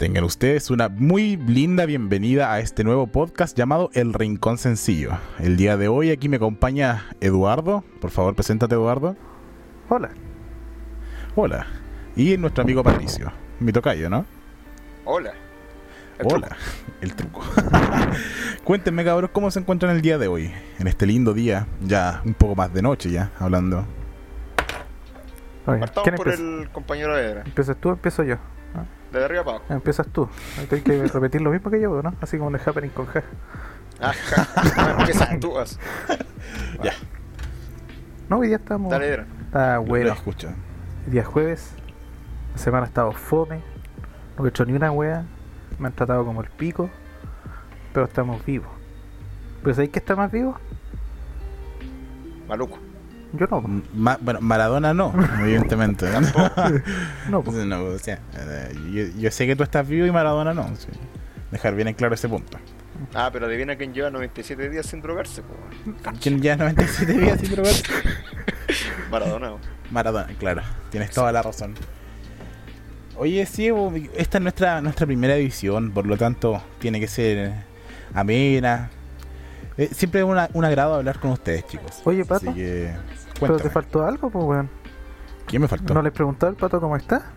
Tengan ustedes una muy linda bienvenida a este nuevo podcast llamado El Rincón Sencillo. El día de hoy aquí me acompaña Eduardo. Por favor, preséntate Eduardo. Hola. Hola. Y nuestro amigo Patricio. Mi tocayo, ¿no? Hola. El Hola. Truco. El truco. Cuéntenme, cabros, ¿cómo se encuentran el día de hoy? En este lindo día, ya un poco más de noche ya, hablando. Partamos por el compañero Edra. ¿Empiezas tú o empiezo yo? De arriba para abajo. Empiezas tú. Hay que repetir lo mismo que yo, ¿no? Así como en el Happening con G. Ah, ja. Empiezas tú. Ya. No, hoy día estamos. Dale, Está bueno. El día jueves. La semana ha estado fome. No he hecho ni una wea. Me han tratado como el pico. Pero estamos vivos. ¿Pero sabéis que está más vivo? Maluco. Yo no. bueno, Maradona no, evidentemente. no, pues. no o sea, eh, yo, sé que tú estás vivo y Maradona no. Dejar bien en claro ese punto. Ah, pero adivina quién lleva 97 días sin drogarse. ¿Quién lleva 97 días sin drogarse? Maradona. Maradona, claro. Tienes toda la razón. Oye, sí, esta es nuestra, nuestra primera edición, por lo tanto tiene que ser amena. Eh, siempre es un agrado hablar con ustedes, chicos. Oye, Pato. ¿Pero te faltó algo, pues, weón? ¿Quién me faltó? ¿No le preguntó al pato cómo está?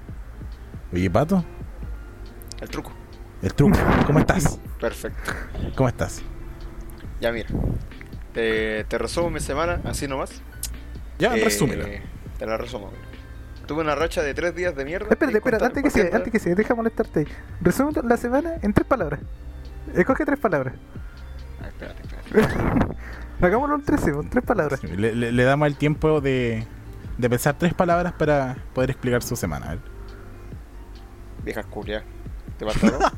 Oye, pato. El truco. El truco. ¿Cómo estás? Perfecto. ¿Cómo estás? Ya, mira. Te, resumo mi semana, así nomás. Ya, eh, resúmelo. Te la resumo. Tuve una racha de tres días de mierda. Espérate, espérate, antes que sea, antes que sea, deja molestarte. Resume la semana en tres palabras. Escoge tres palabras. Ah, espérate, espérate. Hagámoslo en 13, en tres palabras. le, damos el tiempo de, de pensar tres palabras para poder explicar su semana. A ver. Viejas ¿Te falta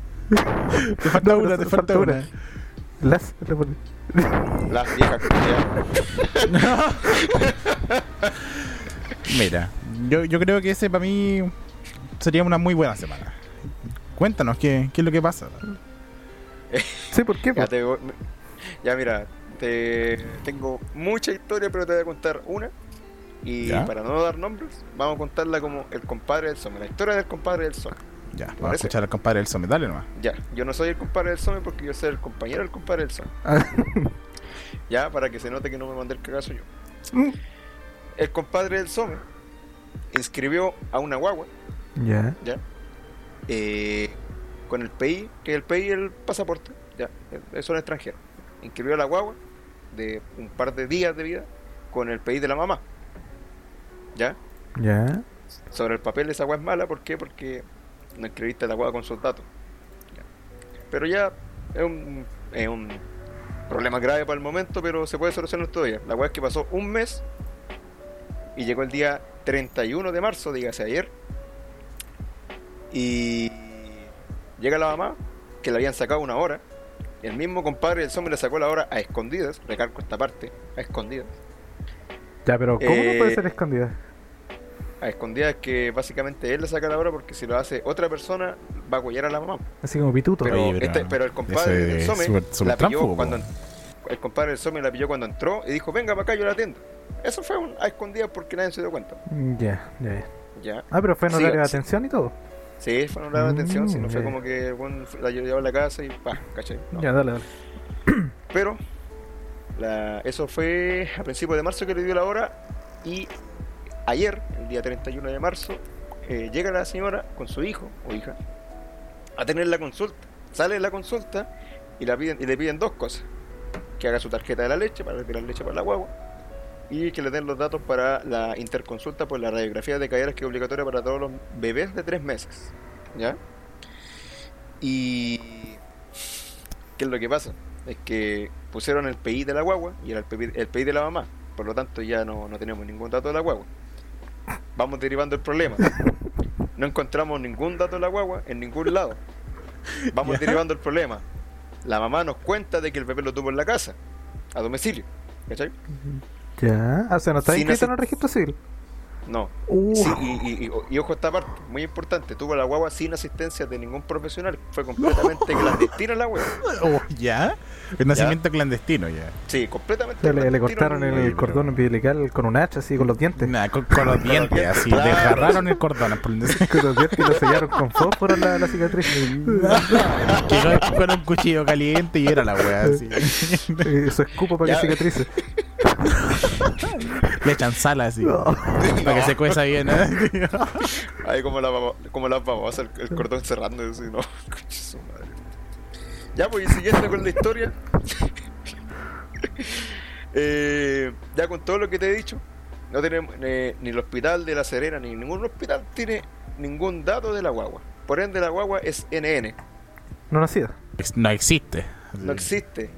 te falta una, te falta una. Las. Las viejas Mira, yo, yo creo que ese para mí sería una muy buena semana. Cuéntanos, ¿qué, qué es lo que pasa? sí, ¿por qué? Ya, ya mira, tengo mucha historia, pero te voy a contar una. Y para no dar nombres, vamos a contarla como el compadre del Some, la historia del compadre del Some. Ya, vamos a escuchar al compadre del Some, dale nomás. Ya, yo no soy el compadre del Some porque yo soy el compañero del compadre del Some. Ah. ya, para que se note que no me mandé el cagazo yo. Mm. El compadre del Some inscribió a una guagua. Ya. Ya. Eh, con el PI, que el PI el pasaporte. Ya, son extranjeros. Inscribió a la guagua de un par de días de vida con el PI de la mamá. ¿Ya? ¿Ya? Sobre el papel esa agua es mala, ¿por qué? Porque no escribiste la agua con sus datos. Pero ya es un, es un problema grave para el momento, pero se puede solucionar todavía. La agua es que pasó un mes y llegó el día 31 de marzo, dígase ayer. Y llega la mamá, que le habían sacado una hora, el mismo compadre del zombie le sacó la hora a escondidas, recalco esta parte, a escondidas. Ya, pero ¿cómo no puede eh, ser escondida? A escondidas que básicamente él le saca la hora porque si lo hace otra persona va a apoyar a la mamá. Así como pituto. Pero, este, el compadre del Some la pilló cuando el compadre del Some la pilló cuando entró y dijo, venga para acá, yo la atiendo. Eso fue a escondidas porque nadie se dio cuenta. Ya, ya. Ya. Ah, pero fue en horario de atención y todo. Sí, fue una atención, si no fue como que bueno, la llevaba a la casa y pa, ¿cachai? Ya, dale, dale. Pero la, eso fue a principios de marzo que le dio la hora y ayer, el día 31 de marzo, eh, llega la señora con su hijo o hija a tener la consulta. Sale la consulta y, la piden, y le piden dos cosas. Que haga su tarjeta de la leche para retirar leche para la guagua y que le den los datos para la interconsulta por la radiografía de caderas que es obligatoria para todos los bebés de tres meses. ¿Ya? Y. ¿Qué es lo que pasa? Es que pusieron el PI de la guagua y era el PI, el PI de la mamá. Por lo tanto, ya no, no tenemos ningún dato de la guagua. Vamos derivando el problema. No encontramos ningún dato de la guagua en ningún lado. Vamos derivando el problema. La mamá nos cuenta de que el bebé lo tuvo en la casa, a domicilio. ¿Cachai? Ya, o sea, no está inscrito en el registro civil. No. Uh, Sí, y, y- y- y ojo esta parte, muy importante, tuvo la guagua sin asistencia de ningún profesional. Fue completamente clandestina la guagua. Oh, ¿Ya? El nacimiento clandestino, ya. Sí, completamente le, le clandestino, cortaron no- el cordón umbilical con un hacha así con los dientes. Nah, con, con los dientes, así. Claro. Desgarraron el cordón. por Con los dientes y lo sellaron con fósforo la, la cicatriz. Después con un cuchillo caliente y era la weá, así. Eso escupo para Ya. que cicatrice. Le echan sal así. Para que se cueza bien, ¿eh? Ay, como la baba- como las babosas, el, el cordón cerrando, así, no. Su madre. Ya, pues, y siguiendo con la historia. Eh, ya con todo lo que te he dicho, no tenemos eh, ni el hospital de La Serena, ni ningún hospital tiene ningún dato de la guagua. Por ende, la guagua es NN, No nacida. No existe. no existe.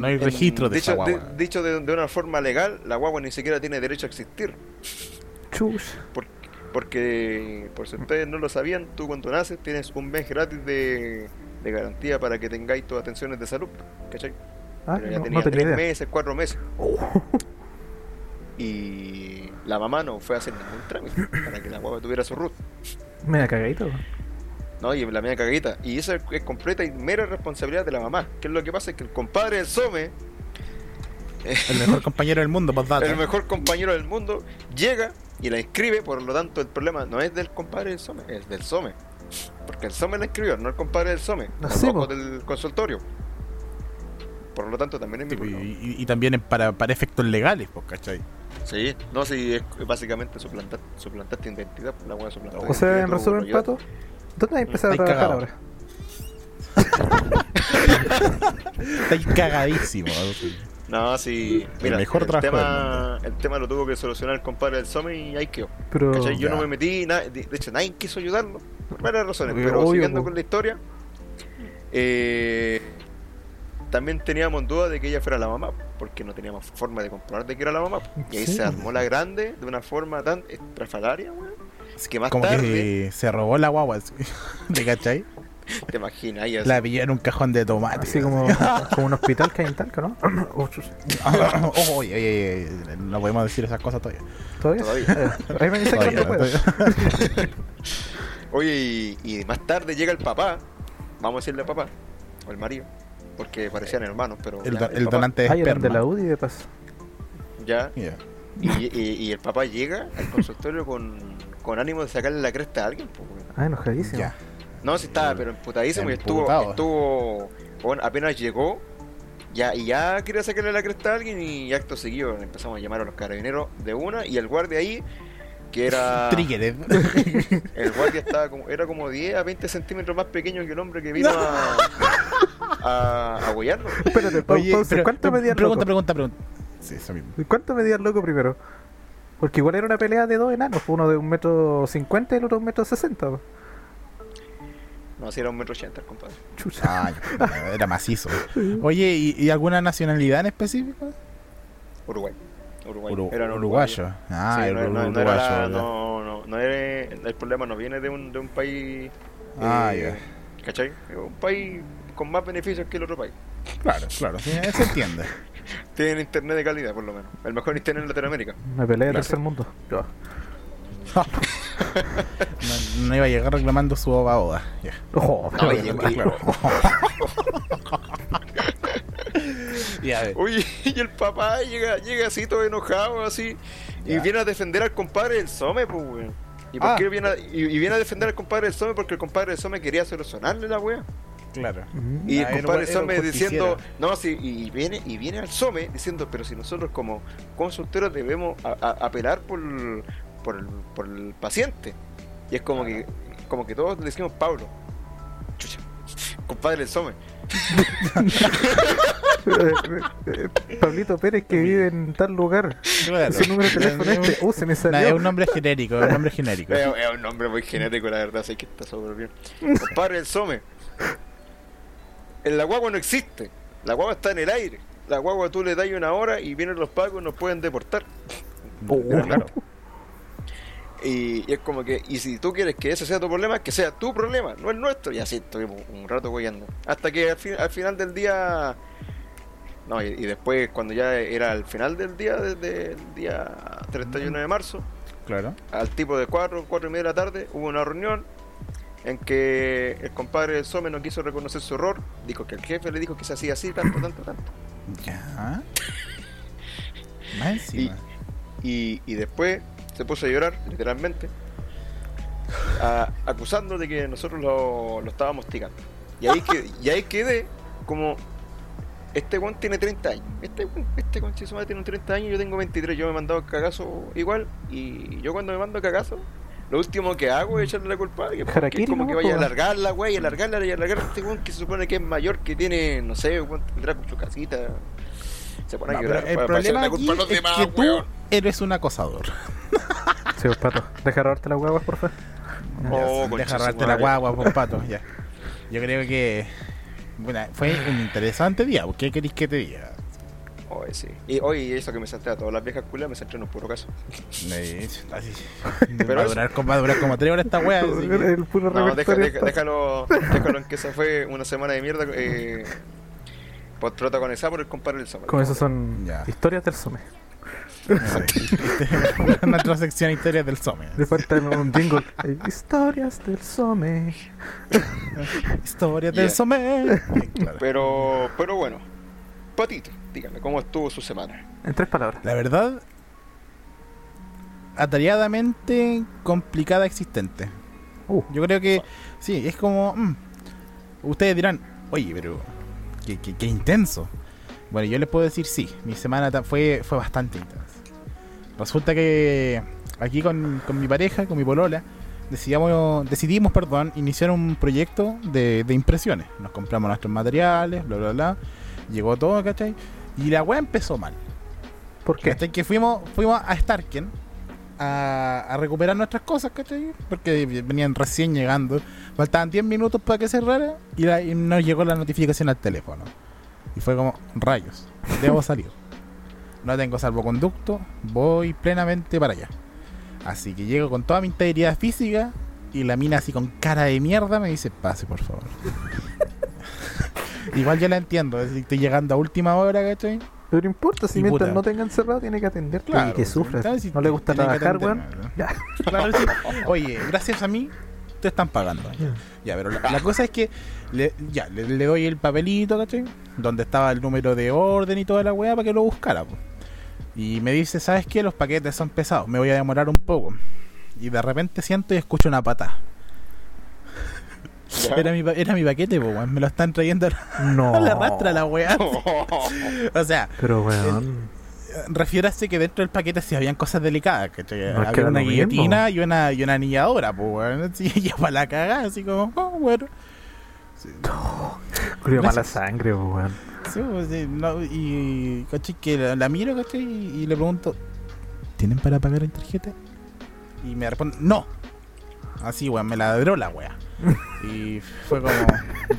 No hay registro de dicho, esa guagua. dicho de, de una forma legal, la guagua ni siquiera tiene derecho a existir. Chush. Por- porque, por si ustedes no lo sabían, tú cuando naces tienes un mes gratis de, de garantía para que tengáis tus atenciones de salud. ¿Cachai? Ah, Pero ya no, tenía no tenía tres idea. meses, cuatro meses. Oh. Y la mamá no fue a hacer ningún trámite para que la guagua tuviera su root. Me da cagadito. No, y la media caguita. Y esa es completa y mera responsabilidad de la mamá. Que es lo que pasa es que el compadre del Some, El mejor compañero del mundo, pues el mejor compañero del mundo, llega y la inscribe. Por lo tanto, el problema no es del compadre del Some, es del Some. Porque el Some la inscribió, no el compadre del Some. No el sé, loco po. del consultorio. Por lo tanto, también es mi Sí, problema. y, y también para, para efectos legales, pues, ¿cachai? Sí, no, sí, es básicamente suplantar, suplantar tu identidad. La hueá suplantar O sea, en resumen, Pato, ¿dónde vas a empezar a trabajar cagado. ahora? Estáis cagadísimo. No, sí. Mira, mejor el, tema, el tema lo tuvo que solucionar el compadre del Some y ahí quedó. Pero ¿Cachai? Yo ya. no me metí, na- de, de hecho nadie quiso ayudarlo, por varias razones, Obvio, pero obvio, siguiendo po. con la historia, eh, también teníamos duda de que ella fuera la mamá, porque no teníamos forma de comprobar de que era la mamá. Y ahí Sí. se armó la grande de una forma tan estrafalaria, weón. Es que más Como tarde, que se robó la guagua. ¿te cachai? te imaginas, La pilló en un cajón de tomate. así como, como un hospital que hay en Talca, ¿no? Oh, oye, oye, oye, no podemos decir esas cosas todavía. ¿Todavía? Todavía. Eh, Ahí me dice que no puedo. Oye, y, y más tarde llega el papá, vamos a decirle papá, o el marido, porque parecían hermanos, pero El, ya, donante de Ah, yo de esperma. la UDI de paso. ya, Ya. y, y- y el papá llega al consultorio con, con ánimo de sacarle la cresta a alguien. pues, weón. Ah, enojadísimo. Ya. No, si estaba, pero emputadísimo y estuvo, Emputado. estuvo bueno, apenas llegó, ya, y ya quería sacarle la cresta a alguien y acto seguido empezamos a llamar a los carabineros de una y el guardia ahí, que era... Triggered. El guardia estaba como, era como 10 a 20 centímetros más pequeño que el hombre que vino a, a, a huellarlo. Espérate, pa- Oye, pausa. pero- ¿Cuánto medía el pregunta, loco? pregunta, pregunta. Sí, eso mismo. ¿Cuánto medía el loco primero? Porque igual era una pelea de dos enanos, pues, uno de un metro cincuenta y el otro de un metro sesenta. pues. No, si era un metro ochenta, el compadre. Chucha. Ah, ya, era macizo. Oye, ¿y, y alguna nacionalidad en específico? Uruguay. Uruguay. Uru- Eran uruguayo. Ah, Sí, el no, no- no uruguayo. era ya. no, no, no era- el problema no viene de un, de un país. Ah, eh, ¿Cachai? Es un país con más beneficios que el otro país. Claro, claro, sí, se entiende. Tienen internet de calidad, por lo menos. El mejor internet en Latinoamérica. Una pelea de tercer mundo. Ya. No, no iba a llegar reclamando su oba oda. Ya. Ojo, No, y- pero- y- claro. Oye, y el papá llega, llega así todo enojado, así, y Ya. viene a defender al compadre del Some, pues, weón. ¿Y por Ah. qué viene a, y, y viene a defender al compadre del Some? Porque el compadre del Some quería solucionarle la weá. Claro. Y el compadre Some diciendo, no, sí, y viene, y viene al Some diciendo, pero si nosotros como consultores debemos a- a- apelar por, por, el, por el paciente. Y es como que, como que todos le decimos Pablo. Chucha, compadre del Some. Pablito Pérez que vive en tal lugar. Claro. Su número de teléfono Es un- este. Uh, se me Nah, es salió. un nombre genérico, es un nombre genérico. Es, es un nombre muy genético, la verdad, así que está súper bien. Compadre del Some. El la guagua no existe. La guagua está en el aire. La guagua tú le das una hora y vienen los pagos y nos pueden deportar. Claro. Y, y es como que, y si tú quieres que ese sea tu problema, que sea tu problema, no el nuestro. Y así estuvimos un rato guiando. Hasta que al, fin- al final del día. No, y, y después, cuando ya era al final del día, desde el día 31 de marzo, Claro. al tipo de 4, 4 y media de la tarde, hubo una reunión en que el compadre del Some no quiso reconocer su error, dijo que el jefe le dijo que se hacía así, tanto, tanto, tanto. Ya. Más encima. Y, y después se puso a llorar, literalmente, a- acusando de que nosotros lo, lo estábamos tigando. Y ahí, que, y ahí quedé como, este weón tiene 30 años, este weón, este madre tiene un 30 años, yo tengo 23, yo me he mandado cagazo igual, y yo cuando me mando cagazo, lo último que hago es echarle la culpa a alguien, es como que vaya a po, weón. alargarla, güey, alargarla y alargarla a este weón que se supone que es mayor, que tiene, no sé, weón, tendrá con su casita. Se pone No, a llorar el para- para echarle problema la aquí culpa a los es demás, que tú eres un acosador. Sí, pues, pato. Deja robarte las huevas, por favor. Oh, Ya, Deja robarte la guagua, por pato. Ya. Yo creo que. Bueno, fue un interesante día. ¿Qué queréis que te diga? Oye, sí. Y hoy eso que me centré a todas las viejas culias me centré en un puro caso. Así. Pero va, a durar, como- va a durar como tres horas esta wea. así que- El puro No, deja- repertorio deja- está- déjalo, déjalo en que esa fue una semana de mierda eh, por- protagonizada por el compadre del. Como eso son Ya. historias del Some. Nuestra sección historias del Some. Le falta un jingle. Eh, Historias del Some. Historias Ya. del Some. Claro. Pero, pero bueno, Patito, dígame, ¿cómo estuvo su semana? En tres palabras. La verdad, atareadamente complicada existente. Uh, Yo creo que sí, es como. mm, ustedes dirán, oye, pero. Qué, qué- qué intenso. Bueno, yo les puedo decir sí, mi semana fue, fue bastante intensa. Resulta que aquí con, con mi pareja, con mi polola, decidimos, decidimos perdón, iniciar un proyecto de, de impresiones. Nos compramos nuestros materiales, bla, bla, bla. Llegó todo, ¿cachai? Y la weá empezó mal. ¿Por qué? ¿Cachai? Que fuimos, fuimos a Starken a, a recuperar nuestras cosas, ¿cachai? Porque venían recién llegando. Faltaban 10 minutos para que cerrara y, la- y nos llegó la notificación al teléfono. Y fue como, rayos, debo salir. No tengo salvoconducto, voy plenamente para allá. Así que llego con toda mi integridad física y la mina así con cara de mierda me dice, pase por favor. Igual yo la entiendo, es decir, estoy llegando a última hora, ¿cachai? Pero no importa, si Y mientras puta. no tengan cerrado, tiene que atenderte. Claro, y que sufra. entonces, si No le gusta trabajar, weón. Claro, sí. Oye, gracias a mí te están pagando. Ya, pero la, la cosa es que le, ya, le, le doy el papelito, ¿cachai? Donde estaba el número de orden y toda la weá para que lo buscara. po. Y me dice, ¿sabes qué? Los paquetes son pesados, me voy a demorar un poco. Y de repente siento y escucho una patada. Era mi, era mi paquete, po, weón. Me lo están trayendo a No. la rastra la weá. O sea, Pero, weón. refiérase que dentro del paquete sí habían cosas delicadas, que No, había era una lo guillotina y una, y una anilladora, pues weón, para la cagada, así como, oh, bueno. Curio mala gracias. sangre, weón. Sí, pues, sí, no, y caché que la, la miro, y, y le pregunto, ¿tienen para pagar en tarjeta? Y me responde, no. Así, weón, me la ladró la wea. Y fue como,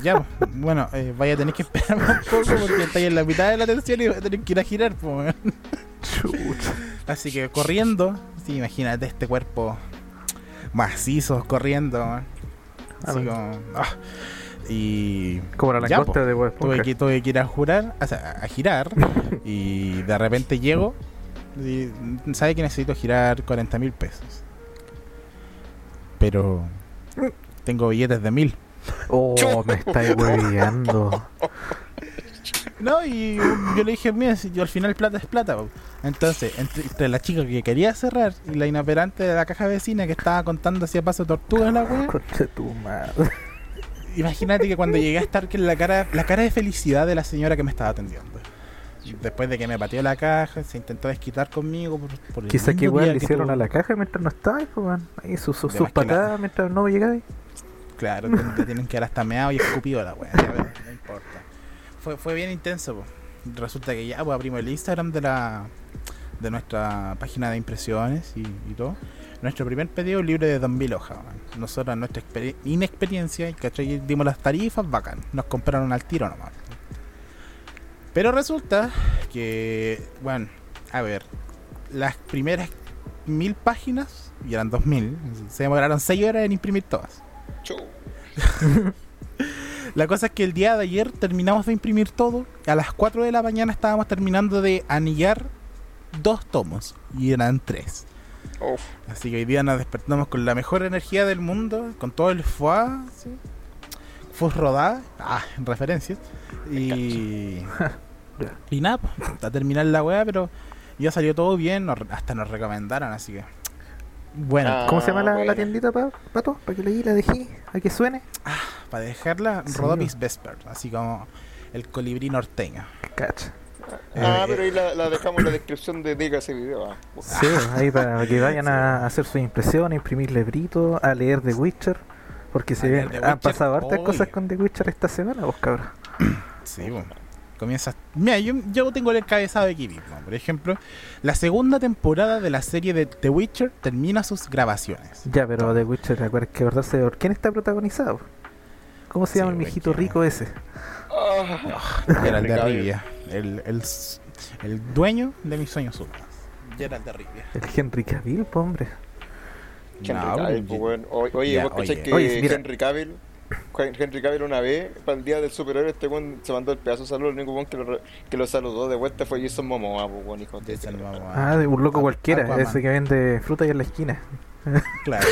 ya, bueno, eh, vaya a tener que esperar un poco porque estáis en la mitad de la atención y voy a tener que ir a girar, pues. Así que corriendo, sí, imagínate este cuerpo macizo corriendo, weón. Así Ah, como, ah. y Como la Ya, de Bob tuve que, tuve que ir a jurar, o sea, a girar, y de repente llego, y, sabe que necesito girar 40 mil pesos. Pero tengo billetes de mil. Oh, me estáis hueveando. No, y yo le dije, mira, si yo al final plata es plata. po". Entonces, entre, entre la chica que quería cerrar y la inoperante de la caja vecina que estaba contando así a paso tortuga la wea, Concha tu madre. imagínate que cuando llegué a estar que la cara, la cara de felicidad de la señora que me estaba atendiendo. Después de que me pateó la caja, se intentó desquitar conmigo por, por el Quizá que weón le hicieron a la caja mientras no estabas, pues, weón. Ahí sus, patadas mientras no llegabas. Claro, te, te tienen que dar hasta meado y escupido la pero no importa. Fue, fue bien intenso, po. Resulta que ya pues, abrimos el Instagram de la de nuestra página de impresiones y, y todo. Nuestro primer pedido un libro de 2000 hojas. Nosotros, nuestra exper- inexperiencia, ¿cachai? dimos las tarifas, bacán. Nos compraron al tiro nomás. Pero resulta que, bueno, a ver, las primeras mil páginas, y eran 2000, se demoraron 6 horas en imprimir todas. La cosa es que el día de ayer terminamos de imprimir todo. A las 4 de la mañana estábamos terminando de anillar dos tomos. Y eran tres. Así que hoy día nos despertamos con la mejor energía del mundo, con todo el foie, ¿sí? Fus rodada, ah, en referencias. Y. y nada, pues, a terminar la weá, pero ya salió todo bien, nos- hasta nos recomendaron, así que. Bueno, Ah, ¿Cómo se llama la, la tiendita, pa- pato? Para que le la dejé, a que suene. para dejarla, Sí. Rodopis Vesper, así como el colibrí norteño. Cacha. Ah, Eh, pero ahí la, la dejamos en la descripción de Diga ese video. ah. Sí, ahí para que vayan a hacer sus impresiones, imprimir libritos, a leer The Witcher. Porque se ven, han Witcher, pasado hartas obvio. cosas con The Witcher esta semana, vos cabrón. Sí, bueno. Comienza. Mira, yo, yo tengo el encabezado aquí mismo. Por ejemplo, la segunda temporada de la serie de The Witcher termina sus grabaciones. Ya, pero The Witcher, acuérdate que acordarse por quién está protagonizado. ¿Cómo se Sí, llama el mijito que- rico ese? Ah, Geralt de. Rivia. El, el, el dueño de mis sueños húmedos. Geralt de Rivia. El Henry Cavill, po, hombre. Henry No, Cavill, porque- pues, weón. O- Oye, Ya, vos oye. que Oye, mira. Henry Cavill, Henry Cavill una vez, para el día del superhéroe, este weón se mandó el pedazo de saludo. El único weón que lo, re- que lo saludó de vuelta fue Jason Momoa, pues, weón, hijo de Jason. Momoa. Ah, de un loco cualquiera, Aquaman. ese que vende fruta ahí en la esquina. Claro.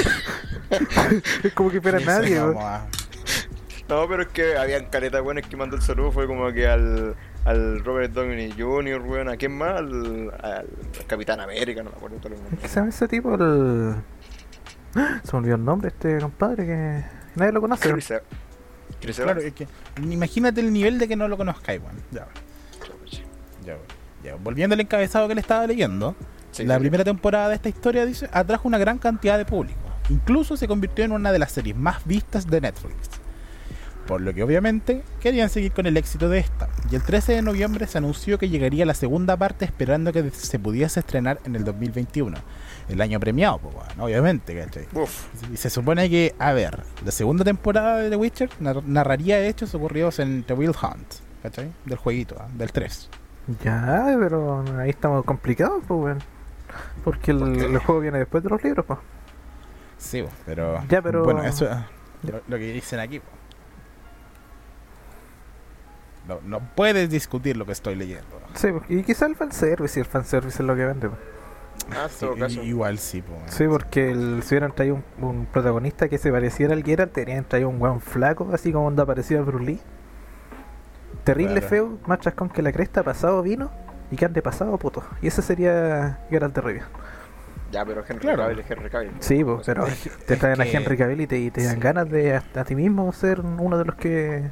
Es como que fuera Jason nadie. Momoa. No, pero es que habían caretas weones que mandó el saludo. Fue como que al, al Robert Downey Jr., weón, ¿a quién más? Al, al Capitán América, no me acuerdo todo el ¿Qué nombre. se llama ese tipo? El... Se me olvidó el nombre este compadre que nadie lo conoce. Chris Evans. Chris Claro, es que imagínate el nivel de que no lo conozcáis, weón. Ya, ya, ya. Volviendo al encabezado que le estaba leyendo, Sí, la sí. primera temporada de esta historia dice atrajo una gran cantidad de público. Incluso se convirtió en una de las series más vistas de Netflix. Por lo que obviamente querían seguir con el éxito de esta. Y el 13 de noviembre se anunció que llegaría la segunda parte esperando que se pudiese estrenar en el 2021. El año premiado, pues, weón, obviamente, ¿cachai? Uf, Y se supone que, a ver, la segunda temporada de The Witcher nar- narraría hechos ocurridos en The Wild Hunt, ¿cachai? Del jueguito, ¿ah? del 3. Ya, pero ahí estamos complicados, pues, weón. Porque el, ¿Por qué? el juego viene después de los libros, pues. Sí, pero. Ya, pero- Bueno, eso es lo, lo que dicen aquí. No, no puedes discutir lo que estoy leyendo. Sí, y quizá el fanservice, y el fanservice es lo que vende. pues. Ah, Sí, caso. igual sí, po, Sí, porque el, si hubieran traído un, un protagonista que se pareciera al Geralt, tenían traído un weón flaco, así como onda parecido a Bruce Lee. Terrible Claro. feo, más chascón que la cresta, pasado vino y que ande pasado puto. Y ese sería Geralt de Rivia. Ya, pero Henry Claro. Cavill es Henry Cavill. Sí, pero te traen a Henry Cavill y te, y te dan ganas de a, a ti mismo ser uno de los que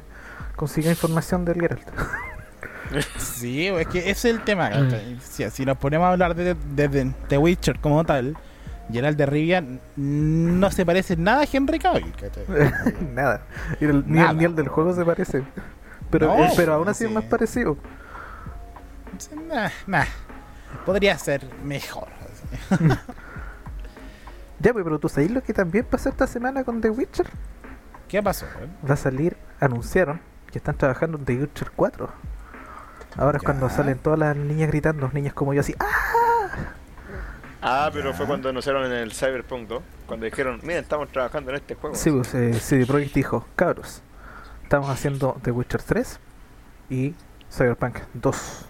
consiga información del Geralt. Sí, es que ese es el tema. Si, si nos ponemos a hablar de, de- de The Witcher como tal, Geralt de Rivia no se parece nada a Henry Cavill. Nada. El- ni, el, ni el del juego se parece. Pero, No, eh, pero aún así es más parecido. Nah, nah. Podría ser mejor. Ya, pues, pero tú sabes lo que también pasó esta semana con The Witcher. ¿Qué pasó? weón? Va a salir, anunciaron que están trabajando en The Witcher 4. Ahora es Ya. cuando salen todas las niñas gritando, niñas como yo así. ¡Ah! Ah, pero Ya. fue cuando anunciaron en el Cyberpunk 2. Cuando dijeron, miren, estamos trabajando en este juego. Sí, pues eh, CD Projekt dijo, cabros, estamos haciendo The Witcher 3 y Cyberpunk 2.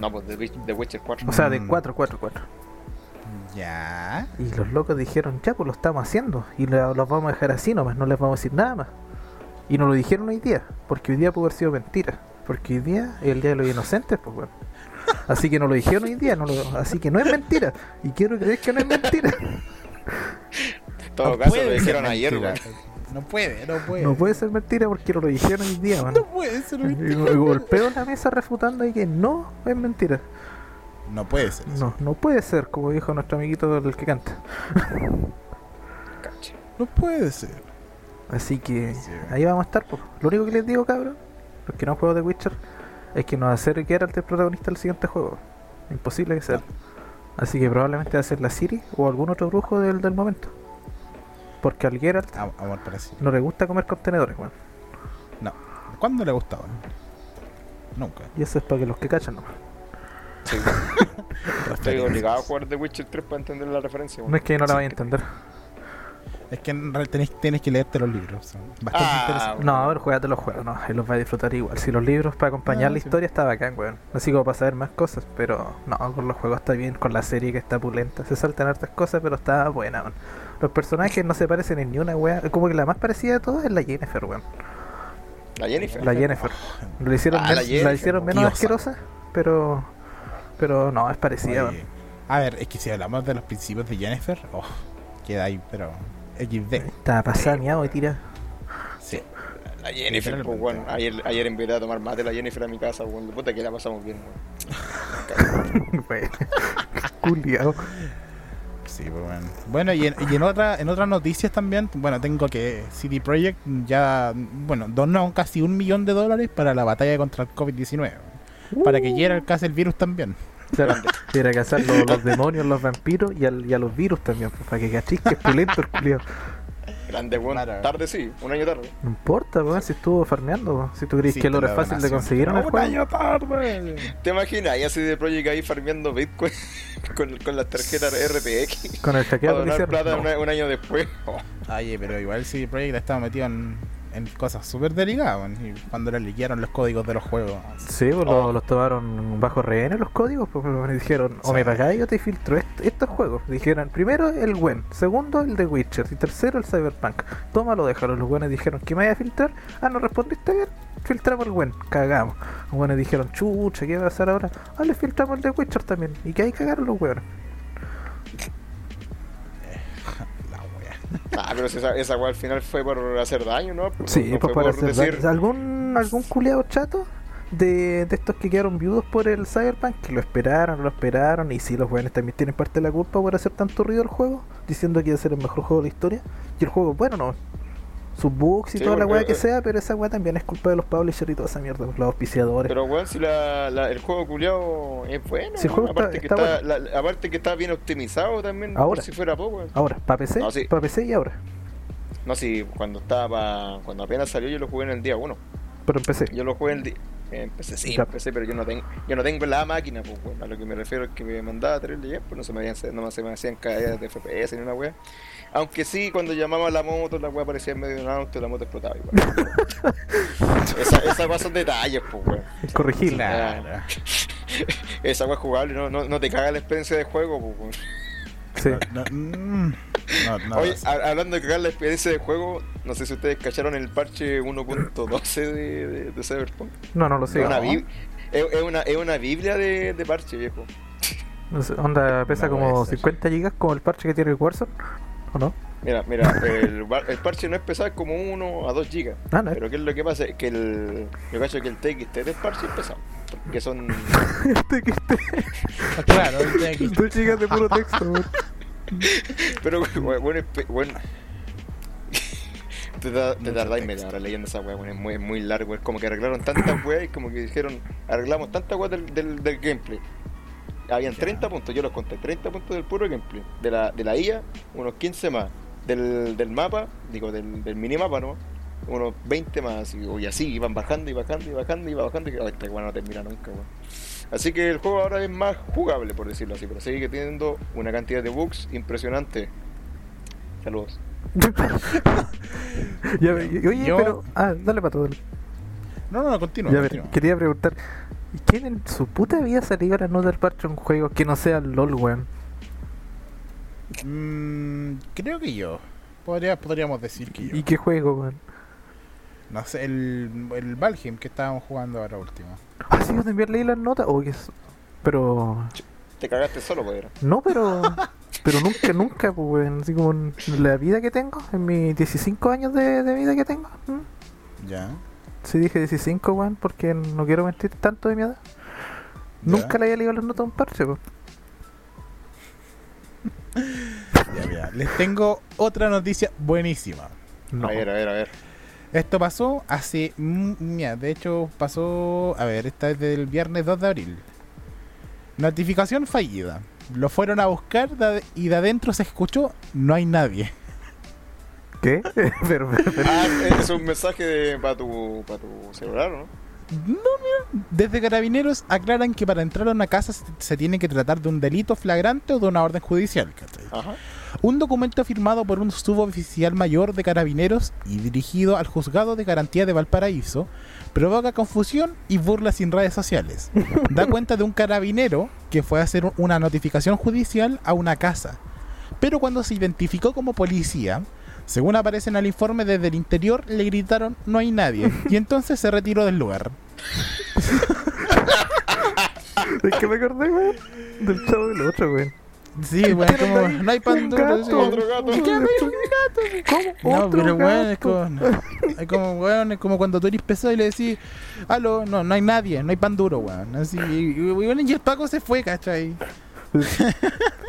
No, pues The Witch- The Witcher 4. O sea, de Mm. 4, 4, 4. Ya. Y los locos dijeron, ya, pues lo estamos haciendo. Y lo- los vamos a dejar así nomás, no les vamos a decir nada más. Y nos lo dijeron hoy día, porque hoy día pudo haber sido mentira. Porque hoy día es el día de los inocentes, pues bueno. Así que no lo dijeron hoy día, no lo- así que no es mentira. Y quiero creer que no es mentira. En todo No caso, lo dijeron ayer, weón. No puede, no puede. No puede ser mentira porque no lo dijeron hoy día, man. No puede ser mentira. y golpeo la mesa refutando y que no es mentira. No puede ser. eso. No, no puede ser, como dijo nuestro amiguito el que canta. No puede ser. Así que Sí. ahí vamos a estar. po. Lo único que les digo, cabrón, los que no han jugado de Witcher, es que no va a ser Geralt el protagonista del siguiente juego. Imposible que sea. No. Así que probablemente va a ser la Siri o algún otro brujo del, del momento. Porque al Geralt Am- Amor para no le gusta comer contenedores, weón. No. ¿Cuándo le gustaba? Nunca. Y eso es para que los que cachan nomás. Sí, Estoy obligado a jugar The Witcher 3 para entender la referencia. No weón. es que no la Sí. vaya a entender. Es que en realidad tenés, tenés que leerte los libros. Son bastante Ah, interesantes. No, pero juegate los juegos, no, ahí los vas a disfrutar igual. Si los libros para acompañar No, la sí. historia está bacán, weón. Así como para saber más cosas, pero no, con los juegos está bien, con la serie que está pulenta. Se saltan hartas cosas, pero está buena, weón. Los personajes no se parecen en ni una weá. Como que la más parecida de todas es la Jennifer, weón. La Jennifer. La Jennifer. La hicieron, Ah, la hicieron menos diosa. asquerosa, pero. Pero no, es parecida, Oye, weón. a ver, es que si hablamos de los principios de Jennifer, oh, queda ahí, pero XD. Está pasada miado y tira. Sí. La Jennifer, pues, weón. Ayer, ayer invité a tomar mate la Jennifer a mi casa, weón. De puta que la pasamos bien, weón. Bueno, culiao. Sí, pues bueno. Bueno, y en, y en otra, en otras noticias también, bueno, tengo que CD Projekt ya, bueno, donó casi un millón de dólares para la batalla contra el COVID-19. Para que Geralt case el virus también. Claro, tiene que cazar los, los demonios, los vampiros y, al- y a los virus también, pues, para que cachis que es pulento el culiao. Grande, weón. Claro. Tarde sí, un año tarde. No importa, weón, si estuvo farmeando, weón. Si tú crees Sí, que el oro es fácil de conseguir en el Un juego. año tarde. ¿Te imaginas? Y así de Project ahí farmeando Bitcoin con, con las tarjetas RTX. Con el donar hicieron. plata No. un año después. Oh, Oye, pero igual CD Projekt estaba metido en, en cosas súper delicadas, y cuando le liquearon los códigos de los juegos. Sí, pues Oh. lo- los tomaron bajo rehenes los códigos, pues me dijeron, o Sí. me pagáis o te filtro est- estos juegos. Dijeron, primero el WEN, segundo el de Witcher y tercero el Cyberpunk. Tómalo, déjalo. Los buenos dijeron, ¿qué me vaya a filtrar? Ah, no respondiste bien, filtramos el WEN, cagamos. Los buenos dijeron, chucha, ¿qué va a pasar ahora? Ah, le filtramos el de Witcher también. Y que ahí cagaron los hueones. Ah, pero esa, esa weá al final fue por hacer daño, ¿no? Sí, no pues por hacer decir. daño. ¿Algún, algún culiado chato de, de estos que quedaron viudos por el Cyberpunk? Que lo esperaron, lo esperaron. Y sí, los weones también tienen parte de la culpa por hacer tanto ruido el juego, diciendo que iba a ser el mejor juego de la historia. Y el juego, bueno, no. Sus bugs y Sí, toda la weá que sea, pero esa weá también es culpa de los publishers y toda esa mierda, los auspiciadores. Pero weón, si la, la- el juego culiao es bueno, Si el juego aparte, está- que está está, la- aparte que está bien optimizado también, Ahora. por si fuera poco. weón. Ahora, para PC, No, sí. para PC y ahora. No, si cuando estaba, cuando apenas salió yo lo jugué en el día 1. Pero en PC. Yo lo jugué en el día... Empecé, sí, Ya. empecé, pero yo no tengo, yo no tengo la máquina, pues, weón. A lo que me refiero es que me mandaba terrible bien, pues no se me hacían, no se me hacían caídas de FPS ni una wea. Aunque sí, cuando llamaba a la moto, la wea aparecía en medio de un auto y la moto explotaba igual. esa, esa wea son detalles, pues, weón. Claro. Esa wea es jugable, no, no, no te caga la experiencia de juego, pues, weón. Sí. No, mm, no, no, Oye, hablando de cagar la experiencia de juego, no sé si ustedes cacharon el parche 1.12 de, de, de Cyberpunk. No, no lo sé. es, una es, es una, es una biblia de, de parche, viejo. No sé, onda pesa No como puede ser. 50 gigas como el parche que tiene el Warzone. ¿O no? Mira, mira, el, bar- el parche no es pesado, es como 1 a 2 gigas. Ah, no. Pero ¿qué es lo que pasa? Es que el, yo cacho que el TXT del parche es pesado. Porque son... Que este. Ah, Claro, ahorita aquí- Dos gigas de puro texto. Pero, bueno, bueno. Te, da, te tardáis media hora leyendo esa weá, bueno, es muy, es muy largo. Es como que arreglaron tantas weas y como que dijeron, arreglamos tantas weas del, del, del gameplay. Habían 30 puntos, yo los conté, 30 puntos del puro gameplay. De la, de la IA, unos 15 más. Del, del mapa, digo, del, del minimapa, ¿no? Unos 20 más, y, y así, iban bajando y bajando y bajando y bajando y que, "Ay, esta weá no termina nunca, weón. Así que el juego ahora es más jugable, por decirlo así, pero sigue teniendo una cantidad de bugs impresionante. Saludos. Ya, y- oye, Yo- pero. Ah, dale para todo. No, no, no, continúa. Ya, a ver, continúa. quería preguntar. ¿Y ¿Quién en su puta vida salió a no dar parche un juego que no sea LOL, weón? Mm, creo que yo. Podría, podríamos decir que yo. ¿Y qué juego, weón? No sé, el, el Valheim que estábamos jugando ahora último. Ah, sí, yo también leí las notas. Oh, que es- Pero. Te cagaste solo, era. No, pero. Pero nunca, nunca, pues, weón. Así como en la vida que tengo, en mis 15 años de, de vida que tengo. Ya. Sí, dije 15, weón, porque no quiero mentir tanto de mi edad. Nunca le había leído las notas a un parche. Ya, mira. Les tengo otra noticia buenísima. No. A ver, a ver, a ver. Esto pasó hace. mm, Mira, de hecho pasó. A ver, esta es del viernes 2 de abril. Notificación fallida. Lo fueron a buscar y de adentro se escuchó: No hay nadie. ¿Qué? pero, pero- pero- Ah, es un mensaje de, para, tu, para tu celular, ¿no? No, mira. Desde Carabineros aclaran que para entrar a una casa se, se tiene que tratar de un delito flagrante o de una orden judicial. Ajá. Un documento firmado por un suboficial mayor de carabineros y dirigido al juzgado de garantía de Valparaíso provoca confusión y burlas en redes sociales. Da cuenta de un carabinero que fue a hacer una notificación judicial a una casa. Pero cuando se identificó como policía, según aparece en el informe desde el interior, le gritaron no hay nadie. Y entonces se retiró del lugar. Es que me acordé, weón, del chavo del otro, weón. Sí, bueno, ¿Quién anda como no hay pan Un duro. gato. sí. Otro gato. ¿Cómo? No, pero weón, es gato. como, es como, weón, es como cuando tú eres pesado y le decís, aló, no, no hay nadie, no hay pan duro, weón. Así, y, y, weón, y el Paco se fue, ¿cachai?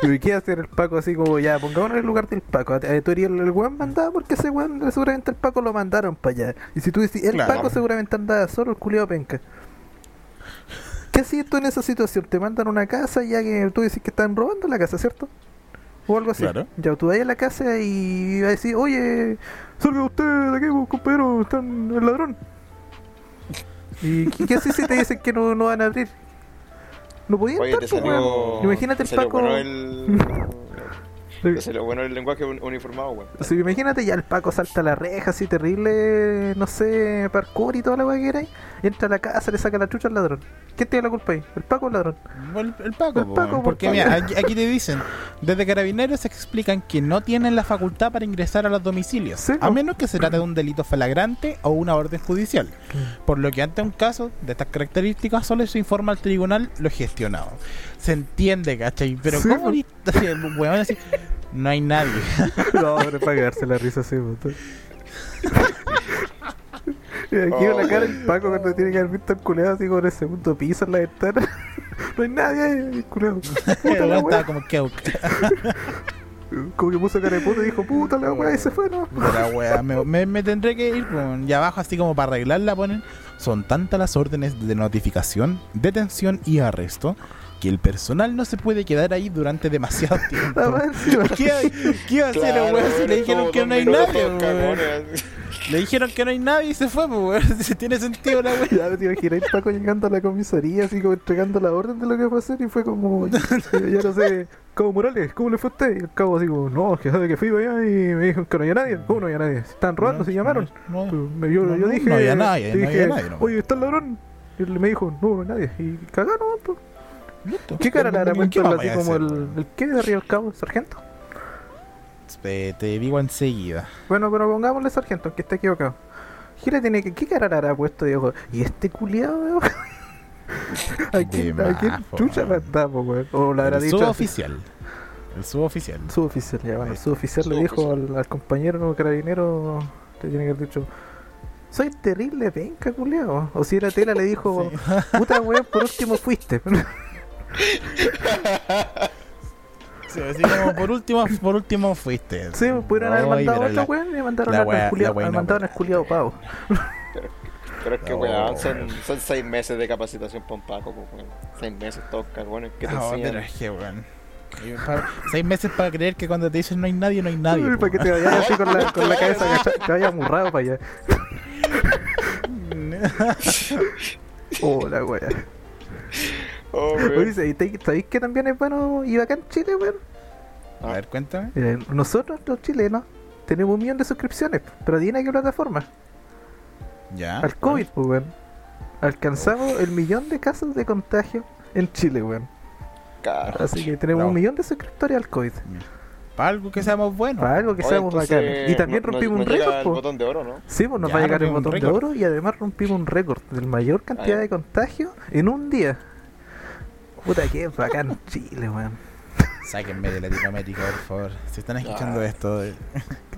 ¿Y qué hacer el Paco así como ya? Pongámonos en el lugar del Paco. Tú eres el, el weón mandado porque ese weón seguramente el Paco lo mandaron para allá. Y si tú decís, el Claro. Paco seguramente andaba solo, el culiado penca. ¿Qué hacías tú en esa situación? Te mandan una casa ya que tú decís que están robando la casa, ¿cierto? O algo así. Claro. Ya tú vas a la casa y vas a decir, oye, salga usted de aquí, pues, compañero, están el ladrón. ¿Y qué, qué haces si te dicen que no, no van a abrir? No podían Oye, entrar, te pues, weón. salió. Imagínate te el salió Paco. Bueno el, te salió bueno el lenguaje un- uniformado, weón. Sí, imagínate ya el Paco salta a la reja así terrible, no sé, parkour y toda la weá que era ahí, entra a la casa, le saca la chucha al ladrón. ¿Quién tiene la culpa ahí? ¿El Paco o el ladrón? El, el Paco, El Paco, por porque Paco. mira, aquí, aquí te dicen, desde carabineros explican que no tienen la facultad para ingresar a los domicilios, Sí, a menos que se trate de un delito flagrante o una orden judicial. Por lo que ante un caso de estas características solo se informa al tribunal lo gestionado. Se entiende, ¿cachai? Pero Sí, ¿cómo así, no hay nadie. No, para cagarse la risa así, aquí Oh, la cara weón. el Paco cuando tiene que haber visto el culeado así con el segundo piso en la ventana. no hay nadie ahí, el culeado. Puta El la estaba como que Como que puso cara de puto y dijo, puta la wea, y se fue, ¿no? La wea, me, me- me tendré que ir weón. y abajo así como para arreglarla ponen son tantas las órdenes de notificación, detención y arresto que el personal no se puede quedar ahí durante demasiado tiempo. ¿Qué, qué iba a hacer el weón si le dijeron que no hay nadie? Weón? Le dijeron que no hay nadie y se fue, pues, weón. Si tiene sentido la wea. Ya te imaginas el Paco llegando a la comisaría, así como entregando la orden de lo que va a hacer, y fue como, ya, no sé, Cabo Morales, ¿cómo le fue a usted? Y el cabo así como, no, que sabe que fui para allá y me dijeron que no había nadie. ¿Cómo no había nadie? ¿Se están robando? No, ¿Se llamaron? no, me- yo, no, yo no, dije, no había nadie, yo no dije, había nadie, no. oye, ¿está el ladrón? Y él me dijo, no, no hay nadie. Y cagaron, pues. ¿Qué cara le hará ¿Qué puesto vamos así como el, weón? el qué de arriba del cabo, el sargento? Eh, Te digo enseguida. Bueno, pero pongámosle sargento, que está equivocado. ¿Qué le tiene que, qué cara le hará puesto, Diego? ¿Y este culiado? ¿A quién, a quién chucha weón. mandamos, weón? O la habrá El dicho. suboficial. El suboficial. Suboficial, ya, bueno, el suboficial le dijo al, al compañero carabinero, le tiene que haber dicho, soy terrible penca, culiao. O si era tela, le dijo, puta weón, por último fuiste. Sí, así como por último, por último fuiste. sí, pudieron haber mandado la- weón y mandaron no mandaron al pavo. Pero es que, No. weón, son, son seis meses de capacitación para un Paco, pues, weón. Seis meses, todos cagones que te pero enseñan. es que, weón. Seis meses para creer que cuando te dicen no hay nadie, no hay nadie. Para que te vayas así con la, con la cabeza te vayas amurrado para allá. Hola, weón. Oh. Oye, ¿sabéis que también es bueno y bacán Chile, weón? A ver, cuéntame. Eh, nosotros, los chilenos, tenemos un millón de suscripciones, pero ¿tiene qué plataforma? Ya. Al COVID, pues, weón. Alcanzamos el millón de casos de contagio en Chile, weón. Carajo. Así que tenemos Bravo. un millón de suscriptores al COVID. Para algo que seamos buenos. Para algo que Oye, seamos bacanes. Y también no- rompimos no un récord, el botón de oro, ¿no? Sí, pues nos Ya, va a llegar el botón de oro y además rompimos un récord del mayor cantidad Ah, ya. de contagios en un día. Puta que bacán Chile, weón. Sáquenme de Latinoamérica, por favor. Si están escuchando Ah. esto. eh,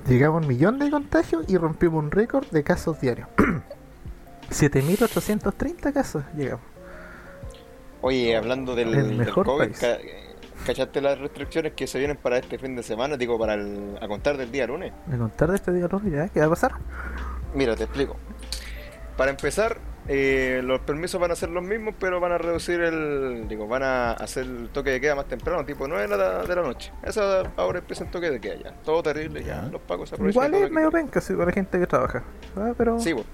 Llegamos a un millón de contagios y rompimos un récord de casos diarios. 7.830 casos llegamos. Oye, hablando del, El del mejor COVID, país. ca- ¿cachaste las restricciones que se vienen para este fin de semana? Digo, para el, a contar del día lunes. Me contar de este día lunes ya, ¿qué va a pasar? Mira, te explico. Para empezar, eh, los permisos van a ser los mismos, pero van a reducir el. Digo, van a hacer el toque de queda más temprano, tipo 9 de la, de la noche. Esa ahora empieza el toque de queda ya. Todo terrible, ya. Ya. Los pagos se aprovechan. Igual es medio penca sí, para la gente que trabaja. Ah, pero Sí, pues.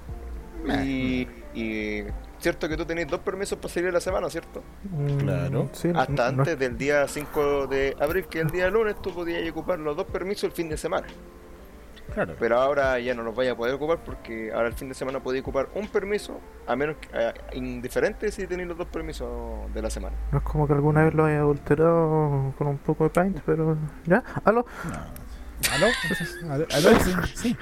Y, y cierto que tú tenés dos permisos para salir a la semana, ¿cierto? Mm, Claro. sí, Hasta no- antes del día 5 de abril, que es el día lunes, tú podías ocupar los dos permisos el fin de semana. Claro. Pero ahora ya no los vaya a poder ocupar porque ahora el fin de semana podéis ocupar un permiso, a menos que, eh, indiferente si tenéis los dos permisos de la semana. No es como que alguna vez lo haya adulterado con un poco de paint, pero. ¿Ya? ¿Aló? No. ¿Aló? ¿Aló? ¿Aló? Sí, sí.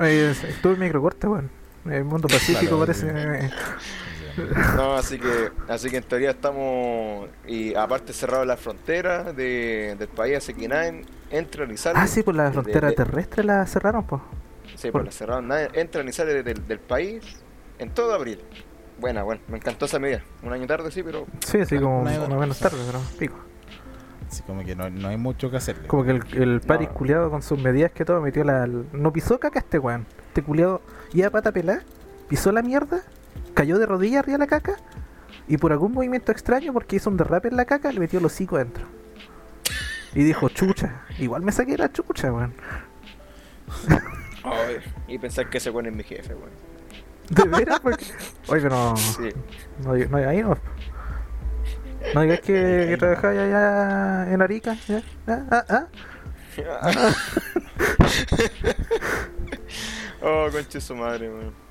Eh, Estuve en microcorte, weón. El mundo pacífico Claro, parece. eh, No, así que, así que en teoría estamos, y aparte cerrado la frontera de, del país hace que nadie entra ni sale. Ah, sí, pues la frontera de- terrestre la cerraron, pues. Sí, por- pues la cerraron, nadie entra ni sale del, del país en todo abril. Buena, bueno, me encantó esa medida. Un año tarde, sí, pero Sí, sí, como No hay- más o menos tarde, pero pico. Así como que no, no hay mucho que hacerle. Como que el, el Paris No. culiado con sus medidas que todo metió la. No pisó caca este weón. Este culiado iba a pata pelada, pisó la mierda, cayó de rodillas arriba de la caca y por algún movimiento extraño, porque hizo un derrape en la caca, le metió el hocico adentro. Y dijo, chucha, igual me saqué la chucha, weón. Ay, y pensar que ese weón es mi jefe, weón. De veras, porque. Oye, pero. Sí. No, no, ahí no. No digas que, que trabajáis allá en Arica. ¿ya? ¿Ah? ¿Ah? ¿Ah? oh, conche su madre, weón.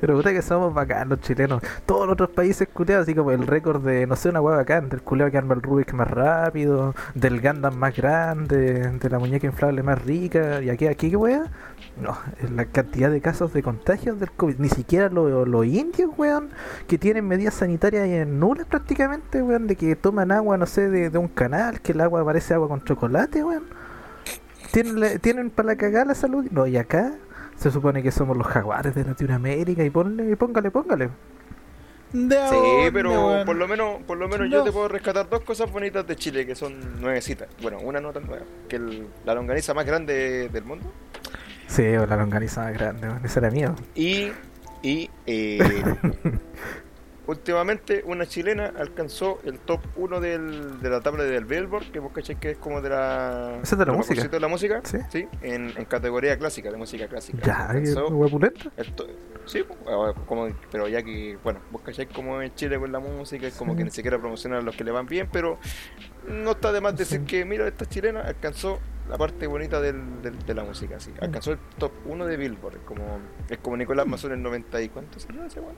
Pero puta que somos bacán los chilenos. Todos los otros países culeados, así como el récord de, no sé, una hueá bacán, del culeado que arma el Rubik más rápido, del Gundam más grande, de la muñeca inflable más rica, y aquí, aquí qué hueá. No, la cantidad de casos de contagios del COVID, ni siquiera los los indios, weón, que tienen medidas sanitarias nulas prácticamente, weón, de que toman agua, no sé, de, de un canal, que el agua parece agua con chocolate, weón. Tienen, tienen para la cagada la salud. No, y acá se supone que somos los jaguares de Latinoamérica y ponle, y póngale, póngale. ¿De Sí, pero por lo menos, por lo menos yo te puedo rescatar dos cosas bonitas de Chile que son nuevecitas. Bueno, una no tan nueva, que el- la longaniza más grande del mundo. Sí, o la longaniza más grande, esa era mía. Y, y eh, últimamente una chilena alcanzó el top 1 del, de la tabla del Billboard, que vos cachai que es como de la... Esa es de la música. de la música, Sí. en, en categoría clásica, de música clásica. Ya, to- Sí, pues, eh, como, pero ya que, bueno, vos cachai como en Chile con la música, es como Sí. que ni siquiera promocionan a los que le van bien, pero no está de más decir Sí. que, mira, esta chilena alcanzó la parte bonita del, del- de la música, sí. Alcanzó el top 1 de Billboard, es como, es como Nicolás Mazón en el 90 y cuánto salió ese weón?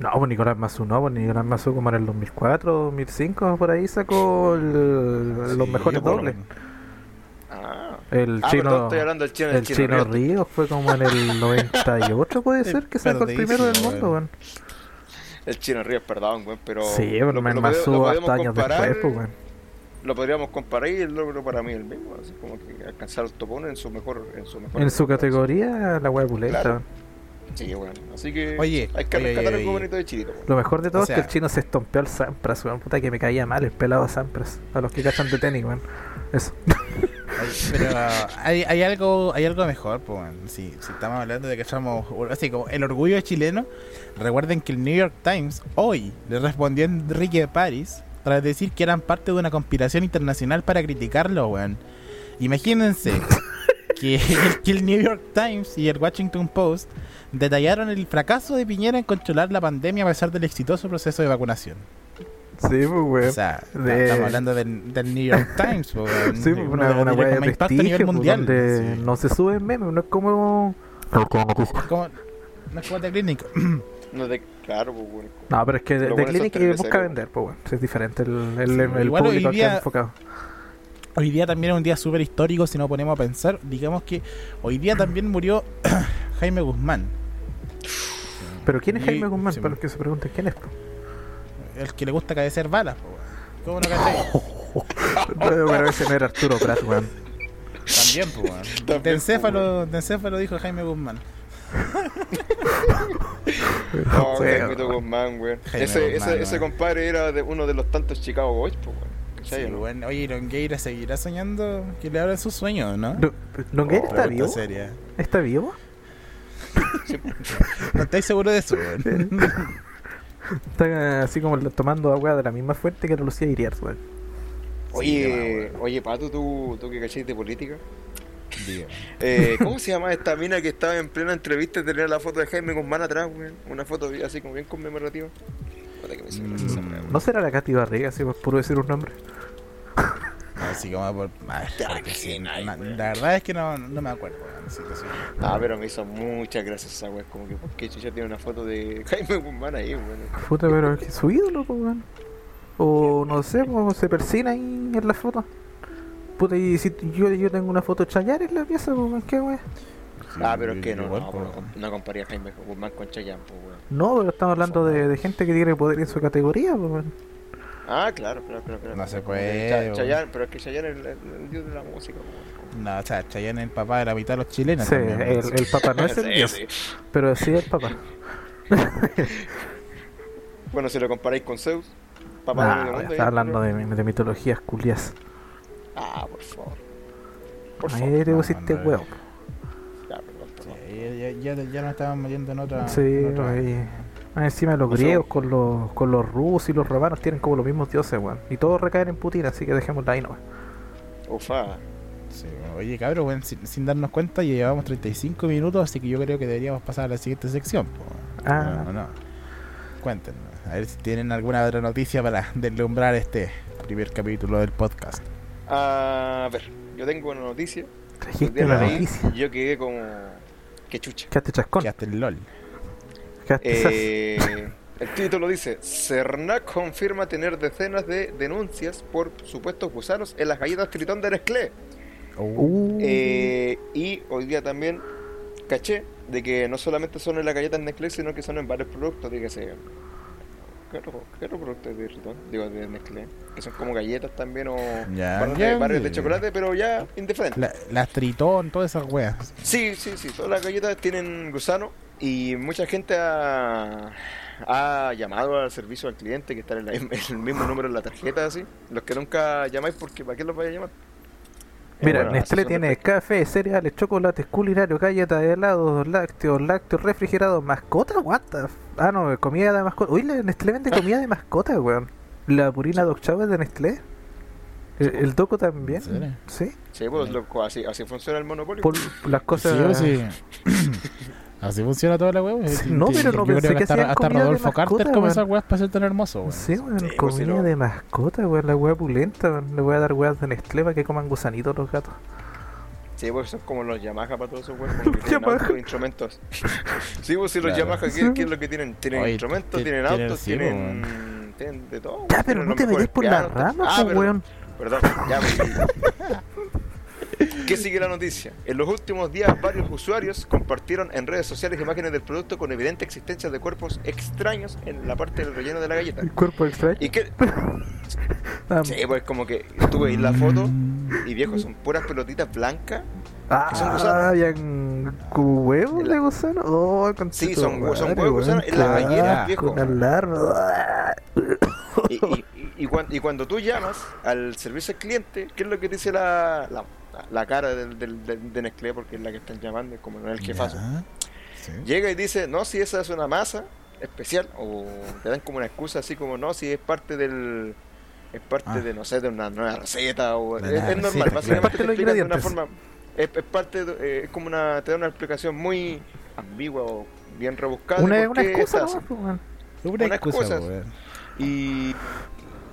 No, pues Nicolás Mazú no, pues Nicolás Mazú como en el 2004, 2005, por ahí sacó el- los mejores dobles. Ah, El ah chino, perdón, estoy hablando del chino, del el chino, Ríos. Ríos fue como en el 98, puede ser, que sacó el primero del mundo, weón. El chino Ríos, perdón, weón, pero Sí, pero lo, el lo Mazú hasta años comparar, después, pues, weón. lo podríamos comparar y el logro para mí es el mismo, así como que alcanzar el top 1 en su mejor, en su mejor En su categoría, la wea pulenta, Claro. Sí, bueno. Así que Oye, hay que oye, rescatar oye, algo oye. bonito de weón. Lo mejor de todo O es que el chino se estompeó al Sampras, weón. Puta que me caía mal el pelado Sampras. A los que cachan de tenis, weón. Eso. Pero hay, hay algo hay algo mejor, pues, weón. si, si estamos hablando de que somos así como el orgullo chileno, recuerden que el New York Times hoy le respondió a Enrique París para decir que eran parte de una conspiración internacional para criticarlo, weón. Imagínense que el, que el New York Times y el Washington Post detallaron el fracaso de Piñera en controlar la pandemia a pesar del exitoso proceso de vacunación. Sí, pues, weón. O sea, de- estamos hablando del, del New York Times, weón. Sí, pues, una, una wea de a nivel pues, mundial. donde sí. no se suben memes, no es como... Es como- no es como The Clinic. No de, claro, pues. No, pero es que The bueno Clinic busca vender, pues, weón. Es diferente el, el, Sí, el público al que día- es enfocado. Hoy día también es un día súper histórico si nos ponemos a pensar. Digamos que hoy día también murió Jaime Guzmán, Pero ¿quién es Y- Jaime Guzmán? sí, Para los que se pregunten, ¿quién es? el que le gusta cadecer balas. ¿Cómo no cachai? pero ese no era Arturo Prat, weón. También, pues, weón. También, De encéfalo, de encéfalo dijo Jaime Guzmán. No. Jaimito Guzmán, weón. Jaime Ese, Guzmán, ese, ese compadre era de uno de los tantos Chicago Boys, pues, weón. ¿Cachai, Sí, no? weón. Oye, Longueira seguirá soñando que le abran sus sueños, ¿no? No, ¿Longueira Oh, está vivo? seria. ¿Está vivo? No estáis seguros de eso, weón. Está así como tomando agua de la misma fuente que la Lucía Iriart, weón. Oye, oye, Pato, ¿tú, tú que cachai de política. Eh, ¿Cómo se llama esta mina que estaba en plena entrevista y tenía la foto de Jaime Guzmán atrás, weón? Una foto así como bien conmemorativa. Puta que me hizo gracia esa weá, weón. ¿No será la Katy Barriga, así por puro decir un nombre? Así como por. Porque sí, na- weón. la verdad es que no, no me acuerdo. weón, así que sí. Ah, pero me hizo muchas gracias esa weá. Como que, ¿por qué Chucha tiene una foto de Jaime Guzmán ahí, weón? Puta, pero es que su ídolo, pues, weón. O no sé, pues se persina ahí en la foto. Puta, y si yo, yo tengo una foto de Chayanne en la pieza, pues, weón, ¿qué weón? Ah, pero es que no, igual, no, no, no comparía a Jaime Guzmán con Chayanne, pues, weón. No, pero estamos hablando de, de gente que tiene poder en su categoría, pues, weón. Ah, claro, claro, claro. claro. No se que puede, weón. Chayanne, pero es que Chayanne es el, el- el dios de la música, weón. No, o sea, Chayanne es el papá de la mitad de los chilenos. Sí, también, el, el papá no es el Sí, dios, sí. pero sí el papá. Bueno, si lo comparáis con Zeus, papá Nah, weón, mundo. está hablando de, de mitologías culias. Ah, por favor. Por favor. Ahí te no, pusiste no, huevo. Ya, perdón, perdón. Sí, ya, ya, ya nos estábamos metiendo en otra. Sí, en otra- ahí. Más encima los sea, griegos con los, con los rusos y los romanos tienen como los mismos dioses, weón. Y todos recaen en Putin, así que dejémosla ahí nomás. Ufa. Sí, oye, cabrón, weón, sin, sin darnos cuenta, ya llevamos 35 minutos, así que yo creo que deberíamos pasar a la siguiente sección. po. Ah. No, no. Cuéntenos, a ver si tienen alguna otra noticia para deslumbrar este primer capítulo del podcast. A ver, yo tengo una noticia. Trajiste la noticia. Yo quedé como. Qué chucha. Quedaste chascón. Quedaste el LOL. Quedaste. Eh, el título dice: Cernac confirma tener decenas de denuncias por supuestos gusanos en las galletas Tritón de Nestlé. Uh, Eh, y hoy día también caché de que no solamente son en las galletas Nestlé, sino que son en varios productos. Dígase, ¿qué otro, qué otro producto es de Tritón? Digo, de Nestlé. Que son como galletas también o Ya, barras, ya, de, barras de ya. chocolate, pero ya indiferente. La- las Tritón, todas esas weas. Sí, sí, sí, todas las galletas tienen gusano y mucha gente ha, ha llamado al servicio al cliente que está en la- el mismo número en la tarjeta, así. Los que nunca llamáis porque ¿para qué los vaya a llamar? Mira, bueno, Nestlé tiene café, cereales, chocolates, culinarios, galletas, helados, lácteos, lácteos refrigerados, mascotas, what the f- Ah, no, comida de mascota. Uy, la Nestlé vende comida de mascota, weón. La Purina Dog Chow es de Nestlé. El, el Doco también. Sí. Sí, pues loco, así, así funciona el monopolio. Por las cosas. Sí, sí. Así funciona toda la wea. weón. No, pero no pensé que hasta, hasta Rodolfo mascota, Carter come weón. esas weas para ser tan hermoso, weón. Sí, weón, Sí, pues, comida no- de mascota, weón, la weá pulenta, weón. Le voy a dar weas de Nestlé para que coman gusanitos los gatos. Sí, pues son como los Yamaha para todos esos güeyes, como que tienen Yamaha. autos, instrumentos. Sí, pues si los Claro. Yamaha, ¿qué, qué es lo que tienen? Tienen Oye, instrumentos, ti- tienen tienen- autos, sí, tienen, tienen de todo. Ya, pero no te vayas por la pianos, rama, Ah, weón. Perdón, ya me ¿Qué sigue la noticia? En los últimos días, varios usuarios compartieron en redes sociales imágenes del producto con evidente existencia de cuerpos extraños en la parte del relleno de la galleta. Cuerpo extraño. Y que, Ah, sí, pues como que tú veis la foto y viejo, son puras pelotitas blancas. que son Ah, gusanos. habían huevos de gusano. Oh, Sí, son- huevos de gusano en las claro, galletas, viejo. Y, y- y- cuan- y cuando tú llamas al servicio al cliente, ¿qué es lo que dice la, la, la cara del, del, del- de Nestlé? Porque es la que están llamando, como no es el jefazo. Sí. Llega y dice, no, si esa es una masa especial, o te dan como una excusa así como, no, si es parte del... Es parte Ah. de, no sé, de una nueva receta, o es, es normal, receta, básicamente claro. Te de una forma... Es, es parte, de- eh, es como una, te da una explicación muy ambigua o bien rebuscada. de Una, una excusa, nomás, pues. Una Unas excusa, cosas. weón. Y,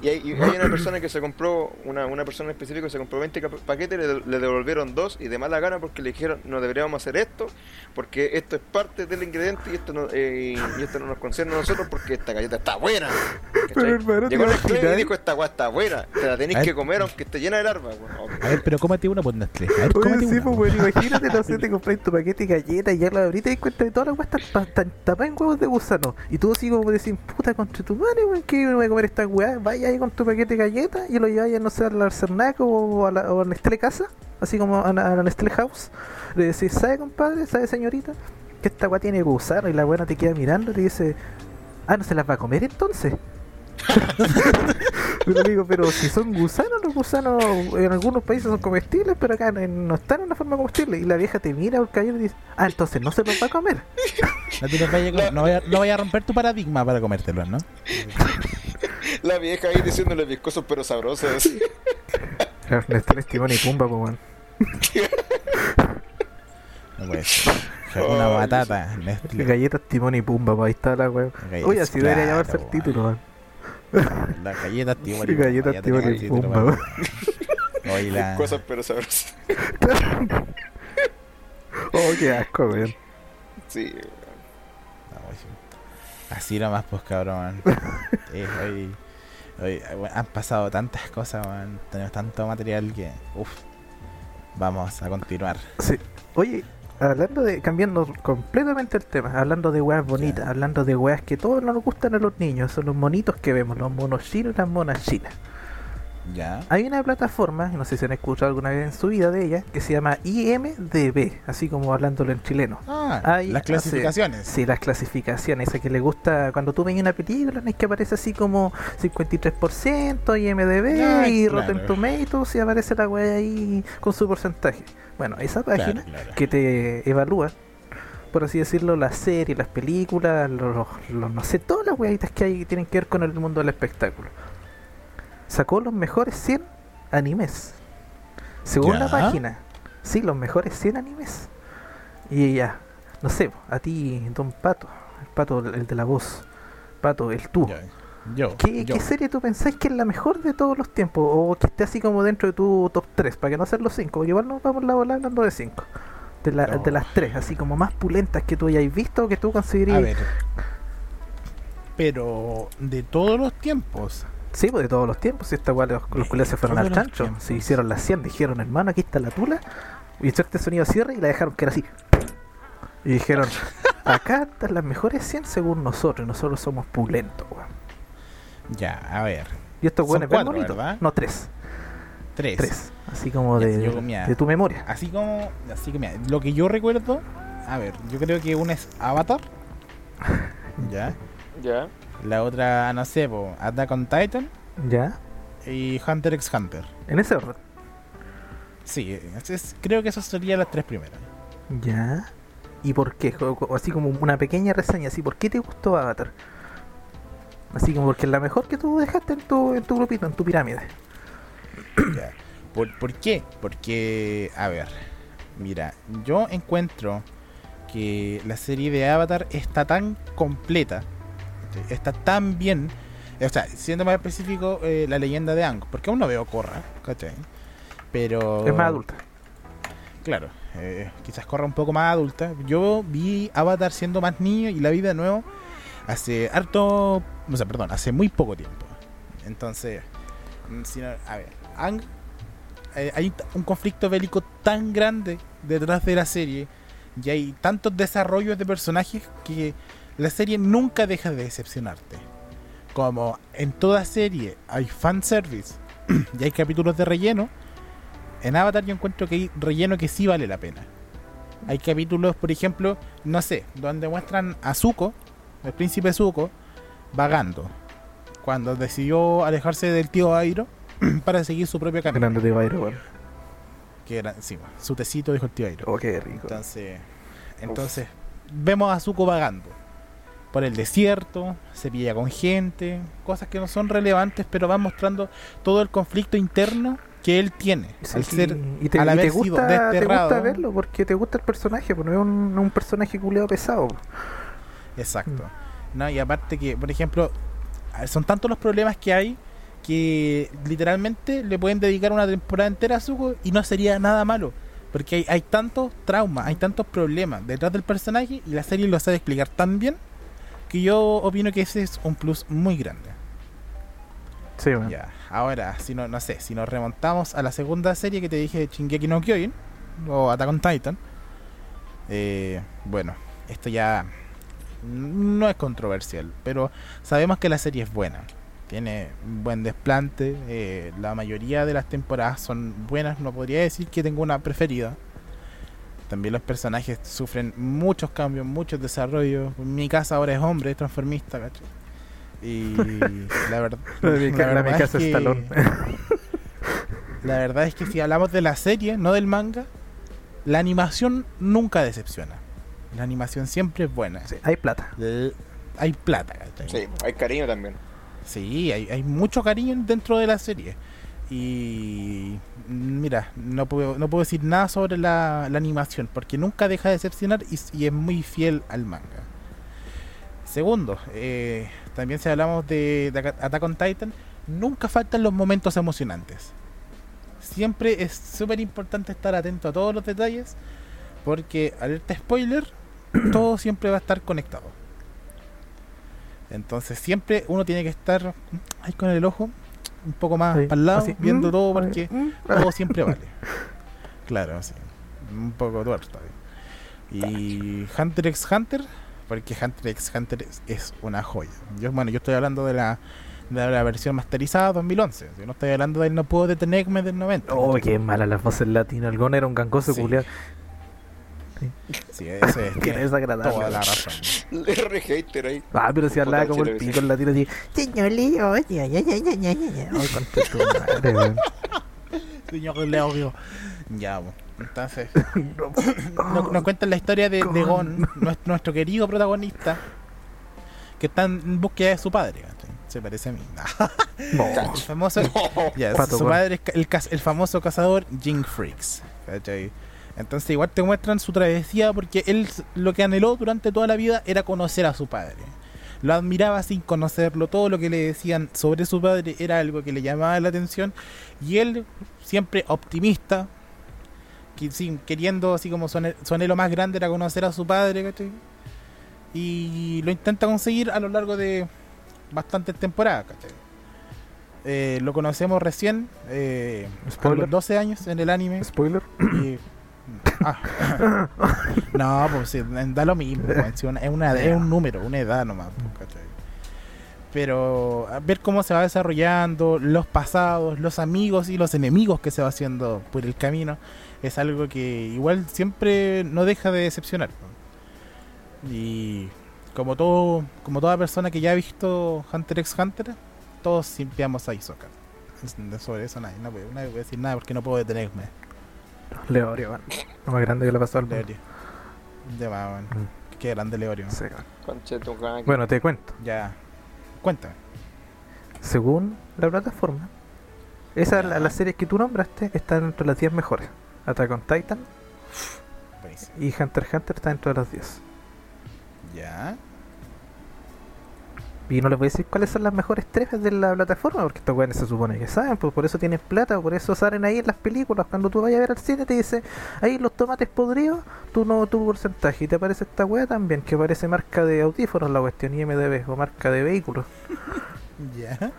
y hay, y hay una persona que se compró, una, una persona específica que se compró 20 cap- paquetes, le, le devolvieron dos y de mala gana porque le dijeron no deberíamos hacer esto, porque esto es parte del ingrediente y esto no, eh, y esto no nos concierne a nosotros porque esta galleta está buena. Pero, hermano, ¿te Llegó imaginas? y dijo esta guay está buena, te la tenéis que comer aunque esté llena de larvas. weón. A ver, pero cómete una por Nestlé. A ver, Oye, sí, una. pues, weón, imagínate, no sé, te compras tu paquete de galletas y ya la abriste y te das cuenta de todas las weas están pa- están tapadas en huevos de gusano. Y tú así como decís, puta, contra tu madre, weón, que no voy a comer estas weas. Vaya ahí con tu paquete de galletas y lo lleváis, no sé, al Cernac o a la, o a Nestlé Casa, así como a, la- a la Nestlé House. Le decís, ¿sabe, compadre? ¿Sabe, señorita? Que esta wea tiene gusano y la buena te queda mirando y te dice, ah, ¿no se las va a comer entonces? Pero digo, pero si son gusanos, los gusanos en algunos países son comestibles, pero acá no, están en una forma comestible. Y la vieja te mira por caer y dice, ah, entonces no se los va a comer. No, te los vaya a comer- no vaya, no vaya a romper tu paradigma para comértelos, ¿no? La vieja ahí diciéndole viscosos pero sabrosos. así. Nestlé es Timón y Pumba, pues, weón. No puede ser. Una batata. Nestlé. Galletas Timón y Pumba, pues ahí está la weón. Galletas, Oye, así debería llamarse el weón. título, weón. Las galletas Timón y Galletas ya Timón y el Pumba, weón. weón. Oye, la... Cosas pero sabrosas. Oh, qué asco, weón. Sí. No, pues, sí. Así nomás, pues cabrón. Eh, hoy, hoy, han pasado tantas cosas, weón. Tenemos tanto material que. Uf. Vamos a continuar. Sí. Oye, hablando de, cambiando completamente el tema, hablando de weas bonitas, hablando de weas que todos nos gustan a los niños, son los monitos que vemos, los monos chinos y las monas chinas. Ya. Hay una plataforma, no sé si han escuchado alguna vez en su vida de ella, que se llama IMDB, así como hablándolo en chileno. Ah, Ahí las hace- clasificaciones. Sí, las clasificaciones, esa que le gusta cuando tú ves una película, es que aparece así como 53% IMDB Ah, y claro. Rotten Tomatoes y aparece la wea ahí con su porcentaje. Bueno, esa página Claro, claro. que te evalúa, por así decirlo, las series, las películas, los, los- no sé, todas las weitas que hay que tienen que ver con el mundo del espectáculo. Sacó los mejores 100 animes. Según la página, sí, los mejores 100 animes. Y ya, no sé, a ti, Don Pato, el Pato, el de la voz, Pato, el tú. Yo. Yo. ¿Qué, yo. qué serie tú pensás que es la mejor de todos los tiempos? O que esté así como dentro de tu top 3, para que no sean los 5. Igual nos vamos la bola hablando de 5. De, la- No. de las 3, así como más pulentas que tú hayáis visto o que tú A considerías. ver. Pero de todos los tiempos. Sí, pues de todos los tiempos. Si esta weá, los, los De culiados se fueron al chancho. tiempos. Se hicieron las 100, dijeron, hermano, aquí está la tula. Y echó este sonido de cierre y la dejaron que era así. Y dijeron, acá están las mejores 100 según nosotros. Nosotros somos pulentos, weón. Ya, a ver. Y estos Son weones ven cuatro, bonitos. ¿verdad? No, tres. Tres. Tres. Así como Ya, de, yo de tu memoria. Así como. Así que mira, lo que yo recuerdo. A ver, yo creo que una es Avatar. Ya. Ya. La otra, no sé, po, Attack on Titan. ¿Ya? Y Hunter x Hunter. En ese orden. Sí, es- es- creo que esas serían las tres primeras. Ya. ¿Y por qué? O- o Así como una pequeña reseña, así, ¿por qué te gustó Avatar? Así como porque es la mejor que tú dejaste en tu, en tu grupito, en tu pirámide. Ya. ¿Por, por qué? Porque, a ver, mira, yo encuentro que la serie de Avatar está tan completa, está tan bien, o sea, siendo más específico, eh, la leyenda de Ang, porque aún no veo Korra, ¿cachai? Pero... Es más adulta. Claro, eh, quizás Korra un poco más adulta. Yo vi Avatar siendo más niño y la vi de nuevo hace harto, o sea, perdón, hace muy poco tiempo. Entonces, mm, si no- a ver, Ang, eh, hay un conflicto bélico tan grande detrás de la serie y hay tantos desarrollos de personajes que la serie nunca deja de decepcionarte. Como en toda serie hay fanservice y hay capítulos de relleno, en Avatar yo encuentro que hay relleno que sí vale la pena. Hay capítulos, por ejemplo, no sé, donde muestran a Zuko, el príncipe Zuko, vagando. Cuando decidió alejarse del tío Airo para seguir su propio camino. Grande de Bayro, weón. Que era, sí, su tecito dijo el tío Airo. Oh, qué rico. Entonces, entonces vemos a Zuko vagando por el desierto, se pilla con gente, cosas que no son relevantes, pero van mostrando todo el conflicto interno que él tiene Sí, al ser y te, al y te haber sido gusta, te desterrado. gusta verlo porque te gusta el personaje, porque no es un, un personaje culeado pesado. Exacto. Mm. No, y aparte que, por ejemplo, son tantos los problemas que hay que literalmente le pueden dedicar una temporada entera a Zuko y no sería nada malo. Porque hay, hay tantos traumas, hay tantos problemas detrás del personaje y la serie lo sabe explicar tan bien que yo opino que ese es un plus muy grande. Sí, weón. Ya, ahora, si no, no sé, si nos remontamos a la segunda serie que te dije Shingeki no Kyojin o Attack on Titan, eh, bueno, esto ya no es controversial, pero sabemos que la serie es buena. Tiene buen desplante, eh, la mayoría de las temporadas son buenas, no podría decir que tengo una preferida. También los personajes sufren muchos cambios, muchos desarrollos. Mi casa ahora es hombre, es transformista, ¿cachai? Y la, ver- mi verdad es casa es que- Stallone. la verdad es que si hablamos de la serie, no del manga, la animación nunca decepciona. La animación siempre es buena. Sí, hay plata. L- Hay plata, ¿cachai? Sí, hay cariño también. Sí, hay, hay mucho cariño dentro de la serie. Y mira, no puedo, no puedo decir nada sobre la, animación, porque nunca deja de decepcionar y, y es muy fiel al manga. Segundo, eh, también si hablamos de, de Attack on Titan, nunca faltan los momentos emocionantes. Siempre es súper importante estar atento a todos los detalles, porque alerta spoiler, todo siempre va a estar conectado. Entonces siempre uno tiene que estar ahí con el ojo un poco más Sí, para el lado, así, viendo mm, todo porque mm. todo siempre vale. Claro, así. Un poco tuerto. Y Hunter x Hunter, porque Hunter x Hunter es, es una joya. Yo, bueno, yo estoy hablando de la, de la versión masterizada 2011. Yo no estoy hablando del No puedo detenerme del 90. Oh, qué mala las voces latinas. El Gon era un gangoso Sí. culiao. Sí, eso es. Que tiene es agradable. toda la razón. Le re hater ahí. Ah, pero si hablaba como el pico el latino así. Señor Leo, ya, ya, ya, ya, ya, ya, ya. Ay, contra tu madre, weón. Señor Leo. Ya, bueno. Entonces, No. nos, nos cuentan la historia de, de Gon. Nuestro, nuestro querido protagonista, que está en búsqueda de su padre. ¿cachai? Se parece a mí. No. El famoso, ya, Pato su padre es el, el famoso cazador Jing Freaks. ¿cachai? Entonces igual te muestran su travesía porque él lo que anheló durante toda la vida era conocer a su padre. Lo admiraba sin conocerlo, todo lo que le decían sobre su padre era algo que le llamaba la atención y él siempre optimista, que, sí, queriendo así como su, anhelo más grande era conocer a su padre, ¿cachai? Y lo intenta conseguir a lo largo de bastantes temporadas, ¿cachai? Eh, lo conocemos recién, eh, a los 12 años en el anime. Spoiler. y- ah. no, pues sí, da lo mismo. una- es, una, es un número, una edad nomás. pues. Pero a ver cómo se va desarrollando, los pasados, los amigos y los enemigos que se va haciendo por el camino, es algo que igual siempre no deja de decepcionar. ¿no? Y como todo, como toda persona que ya ha visto Hunter x Hunter, todos simpiamos a Hisoka. Es- Sobre eso nadie, no, voy- puede decir nada porque no puedo detenerme. Leorio, weón. Lo más grande que le pasó al mundo. Leorio. Ya va, bueno. Mm. Qué grande Leorio. Sí, weón. Bueno, te cuento. Ya. Cuéntame. Según la plataforma, esas la- las series que tú nombraste están entre las 10 mejores. Attack on Titan Buenísimo. y Hunter x Hunter están entre las 10. Ya. Y no les voy a decir cuáles son las mejores tres de la plataforma, porque estos weones se supone que saben, pues por eso tienen plata, por eso salen ahí en las películas. Cuando tú vayas a ver al cine te dice, ahí los tomates podridos, tú no tu porcentaje. Y te aparece esta wea también, que parece marca de audífonos la cuestión, IMDB, o marca de vehículos. Ya.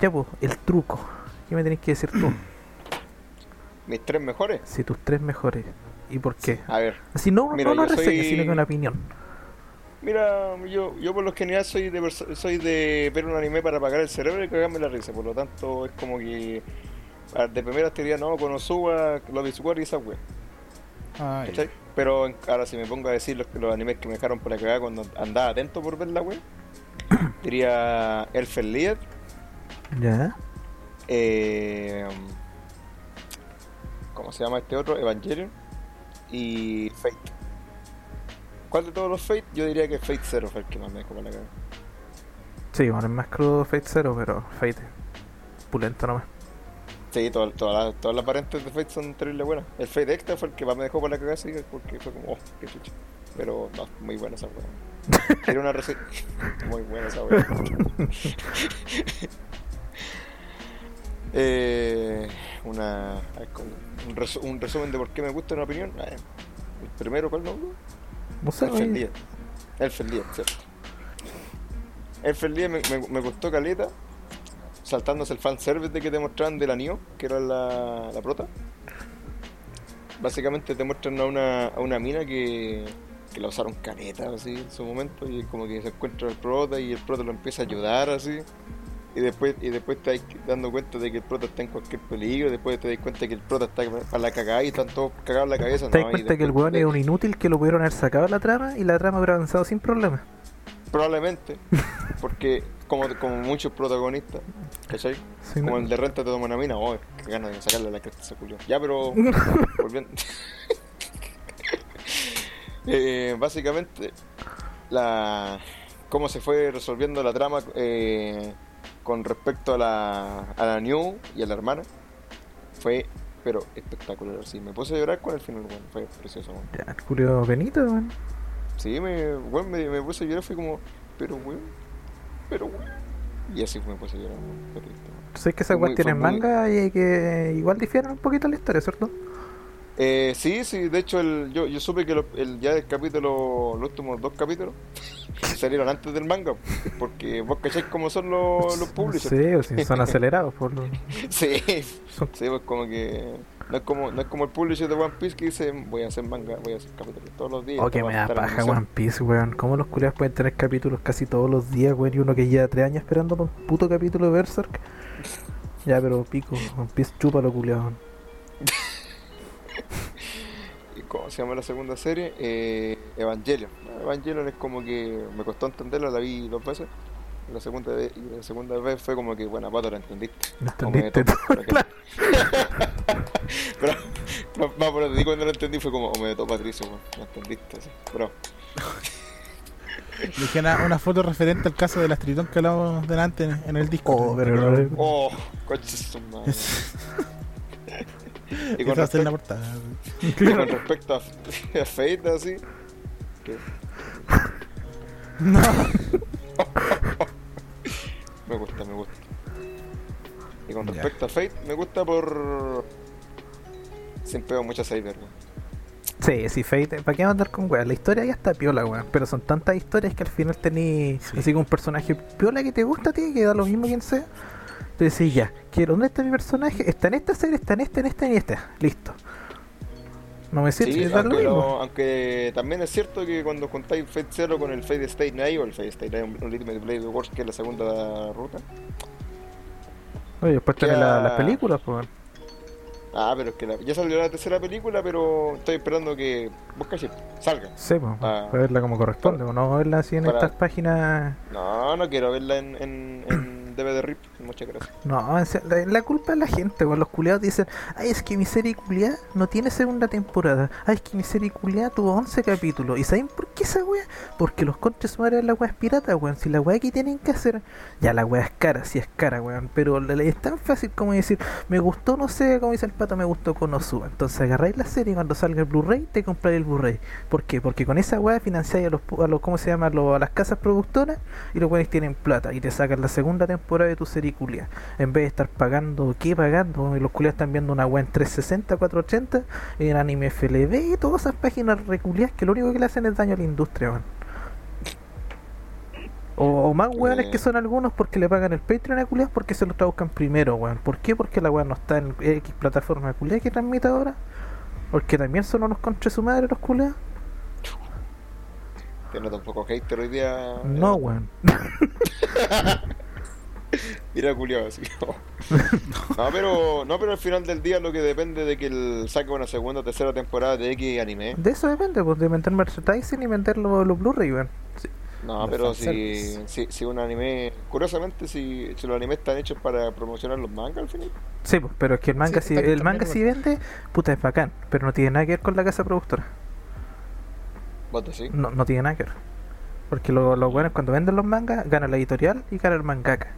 Ya pues, el truco. ¿Qué me tenés que decir tú? Mis tres mejores. Si tus tres mejores. ¿Y por qué? A ver, Así no, Mira, no una reseña, soy- sino que una opinión. Mira, yo, yo por lo general soy de soy de ver un anime para apagar el cerebro y cagarme la risa. Por lo tanto, es como que ah, de primera te diría, no, Konosuba, Love is War y esa wea. ¿cachai? Pero ahora si me pongo a decir los, los animes que me dejaron por la cagada cuando andaba atento por ver la wea, diría Elfen Lied, Ya. eh, ¿cómo se llama este otro? Evangelion y Fate. ¿Cuál de todos los Fate? Yo diría que Fate Zero fue el que más me dejó por la cagada. Sí, bueno, es más crudo Fate Zero, pero Fate pulento nomás. Sí, todas, las, todas las variantes de Fate son terrible buenas. El Fate Extra fue el que más me dejó por la cagada, sí, porque fue como, oh, qué chucha. Pero no, muy buena esa weá. Quiero una reseña. Muy buena esa weá. eh, una, un, resu- un resumen de por qué me gusta una opinión. Eh, el primero, ¿cuál nombre? No sé, Elfen oye, Lied. Elfen Lied, cierto. Elfen Lied me, me, me gustó caleta. Saltándose el fanservice de que te mostraban de la Nio, que era la, la prota. Básicamente te muestran a una, a una mina que, que la usaron caleta así en su momento y es como que se encuentra el prota y el prota lo empieza a ayudar así. Y después, y después te vas dando cuenta de que el prota está en cualquier peligro, después te das cuenta que el prota está para la cagada y están todos cagados en la cabeza. te das ¿no? Cuenta que el weón de- es un inútil que lo pudieron haber sacado de la trama y la trama hubiera avanzado sin problema. Probablemente, porque como, como muchos protagonistas, ¿cachai? Sí, Como no- el de renta te toma una mina, oh, qué ganas de sacarle la cresta ese. Ya, pero volviendo. Eh, básicamente, la cómo se fue resolviendo la trama eh, con respecto a la, a la New y a la hermana, fue pero espectacular. Sí, me puse a llorar con el final, weón. Fue precioso, weón. Ya, el Julio Benito, weón. Sí, me, weón, me, me puse a llorar, fue como, pero weón, pero weón. Y así me puse a llorar, weón. Weón. Sé que tienen fue muy- manga y que igual difieren un poquito la historia, ¿cierto? Eh, sí, sí, de hecho el, yo, yo supe que lo- el, ya el capítulo, los últimos dos capítulos salieron antes del manga, porque vos cacháis cómo son los, los publishers. Sí, son acelerados por lo- Sí, sí, pues como que no es como, no es como el publisher de One Piece que dice voy a hacer manga, voy a hacer capítulos todos los días. Oh, que me da paja emisión". One Piece, weón. ¿Cómo los culiados pueden tener capítulos casi todos los días, weón? Y uno que lleva tres años esperando por un puto capítulo de Berserk. Ya, pero pico, One Piece chupa lo culiado. ¿Y ¿Cómo se llama la segunda serie? Eh, Evangelion. Evangelion es como que me costó entenderla, la vi dos veces. La segunda vez, y la segunda vez fue como que, bueno, pato, la entendiste. Me entendiste todo, pero que- claro. pero, no, no, pero te digo cuando lo entendí fue como, o me topó Patricio, weón. No entendiste, así. Pero, Dejé una, una foto referente al caso de las tritón que hablamos delante en, en el disco. Oh, pero no- oh, coches. Y con la respecto, portada. y con respecto a, a Fate, así. que No. Me gusta, me gusta. Y con Ya. respecto a Fate, me gusta por. Siempre veo muchas Cyber, weón. Sí, sí, Fate, ¿para qué andar con weón? La historia ya está piola, weón. Pero son tantas historias que al final tenés Sí. así como un personaje piola que te gusta a ti, que da lo mismo quien sea. Entonces decís, ya, quiero, ¿dónde está mi personaje? Está en esta serie, está en esta, en esta y en esta. Listo. No me sirve, Sí, lo aunque, mismo. lo- aunque también es cierto que cuando juntáis Fate Zero con el Fate State Night o el Fate State Night Ultimate Blade Wars, que es la segunda ruta. Oye, después tenés la- las películas, pues. Ah, pero es que la- ya salió la tercera película, pero estoy esperando que vos caché, salga. Sí, pues, Ah. para verla como corresponde, Para- no verla así en para- estas páginas. No, no quiero verla en, en, en DVD RIP. Muchas gracias. No, la, culpa es la gente, weón. Los culiados dicen, ay, es que mi serie culiada no tiene segunda temporada. Ay, es que mi serie culiada tuvo 11 capítulos. ¿Y saben por qué esa weá? Porque los conches madres de la weá es pirata, weón. Si la weá que tienen que hacer, ya la weá es cara, sí es cara, weón. Pero es tan fácil como decir, me gustó, no sé, como dice el pato, me gustó Konosuba. Entonces agarráis la serie y cuando salga el Blu-ray, te compráis el Blu-ray. ¿Por qué? Porque con esa weá financiáis a los, a ¿cómo se llama? A, a las casas productoras y los weones tienen plata y te sacan la segunda temporada de tu serie culia. En vez de estar pagando, ¿qué pagando? Y los culias están viendo una weá en 360, 480, en anime FLV y todas esas páginas reculias que lo único que le hacen es daño a la industria, weón. O, o más weones Eh. que son algunos porque le pagan el Patreon a culias porque se lo traduzcan primero, weón. ¿Por qué? Porque la weá no está en X plataforma culias que transmite ahora. Porque también son unos contra su madre los culias. Te noto un poco hater hoy día. No, eh, weón. Mira culiado así. no, pero, no, pero al final del día lo que depende de que él saque una segunda o tercera temporada de X anime. De eso depende, pues, de vender merchandising y vender los, los Blu-ray, weón. Sí. No, Los pero si, si, si un anime. Curiosamente, si, si los animes están hechos para promocionar los mangas al final. Sí, pues, pero es que el manga, Sí, si, el manga si vende, puta, es bacán. Pero no tiene nada que ver con la casa productora. Voto sí. No, no tiene nada que ver. Porque lo- los buenos cuando venden los mangas, gana la editorial y gana el mangaka.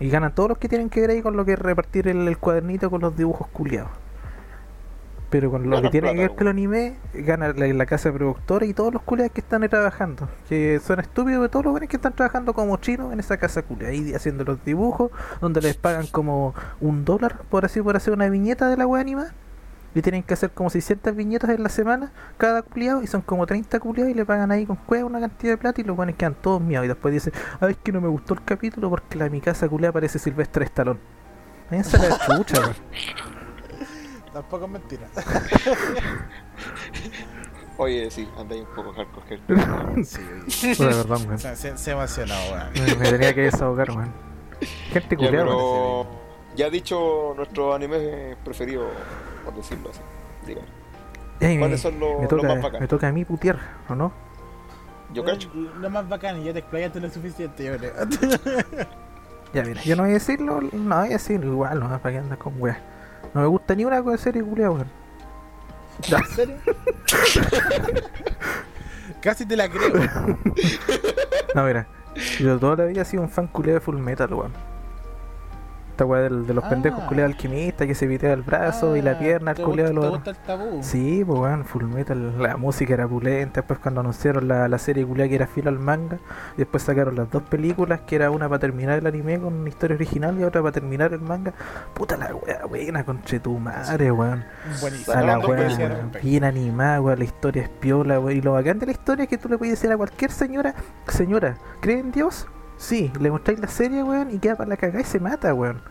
Y ganan todos los que tienen que ver ahí con lo que es repartir el, el cuadernito con los dibujos culiados. Pero con lo Ganan que tiene que ver con el anime, gana la, la casa productora y todos los culiados que están ahí trabajando. Que son estúpidos de todos los buenos que están trabajando como chinos en esa casa culia. Ahí haciendo los dibujos, donde les pagan como un dólar por así por hacer una viñeta de la wea animada. Y tienen que hacer como 600 viñetas en la semana, cada culiado, y son como 30 culiados y le pagan ahí con cueva una cantidad de plata y los buenos quedan todos miados. Y después dicen, ay, es que no me gustó el capítulo porque la mi casa culiada parece Silvestre Estalón. Váyanse a la chucha, weón. Tampoco es mentira. Oye, sí, andáis un poco hardcore. sí. Puta, perdón, weón. se, se, se emocionó, weón. Me, tenía que desahogar, weón. Gente Ya, culiada, pero ya ha dicho nuestro anime preferido, por decirlo así. Dígame. Ey, ¿Cuáles son los- me los toca, más bacanes? me toca a mí putear, ¿o no? Yo cacho. Lo más bacán, ya te explayaste lo suficiente, yo creo. Ya, mira, yo no voy a decirlo, no voy a decirlo igual, no, para que andas con weón. No me gusta ni una cosa serie culiada, weón. ¿En serio? Casi te la creo. No, mira. Yo toda la vida he sido un fan culé de Full Metal, weón. Esta weá del- de los Ah. pendejos culeados alquimistas que se pitea el brazo y la Ah, pierna, el ¿te culeado gusta- lo- ¿Te gusta el tabú? Sí, pues weón, Full Metal, la música era pulenta, después cuando anunciaron la, la serie culia que era filo al manga, después sacaron las dos películas, que era una para terminar el anime con una historia original y otra para terminar el manga. Puta la wea buena, conchetumare, weón. Buenísimo. A la weón, weón. bien animada, weón, la historia es piola, weón. Y lo bacán de la historia es que tú le puedes decir a cualquier señora, señora, ¿cree en Dios? Sí, le mostráis la serie, weón, y queda para la cagada y se mata, weón.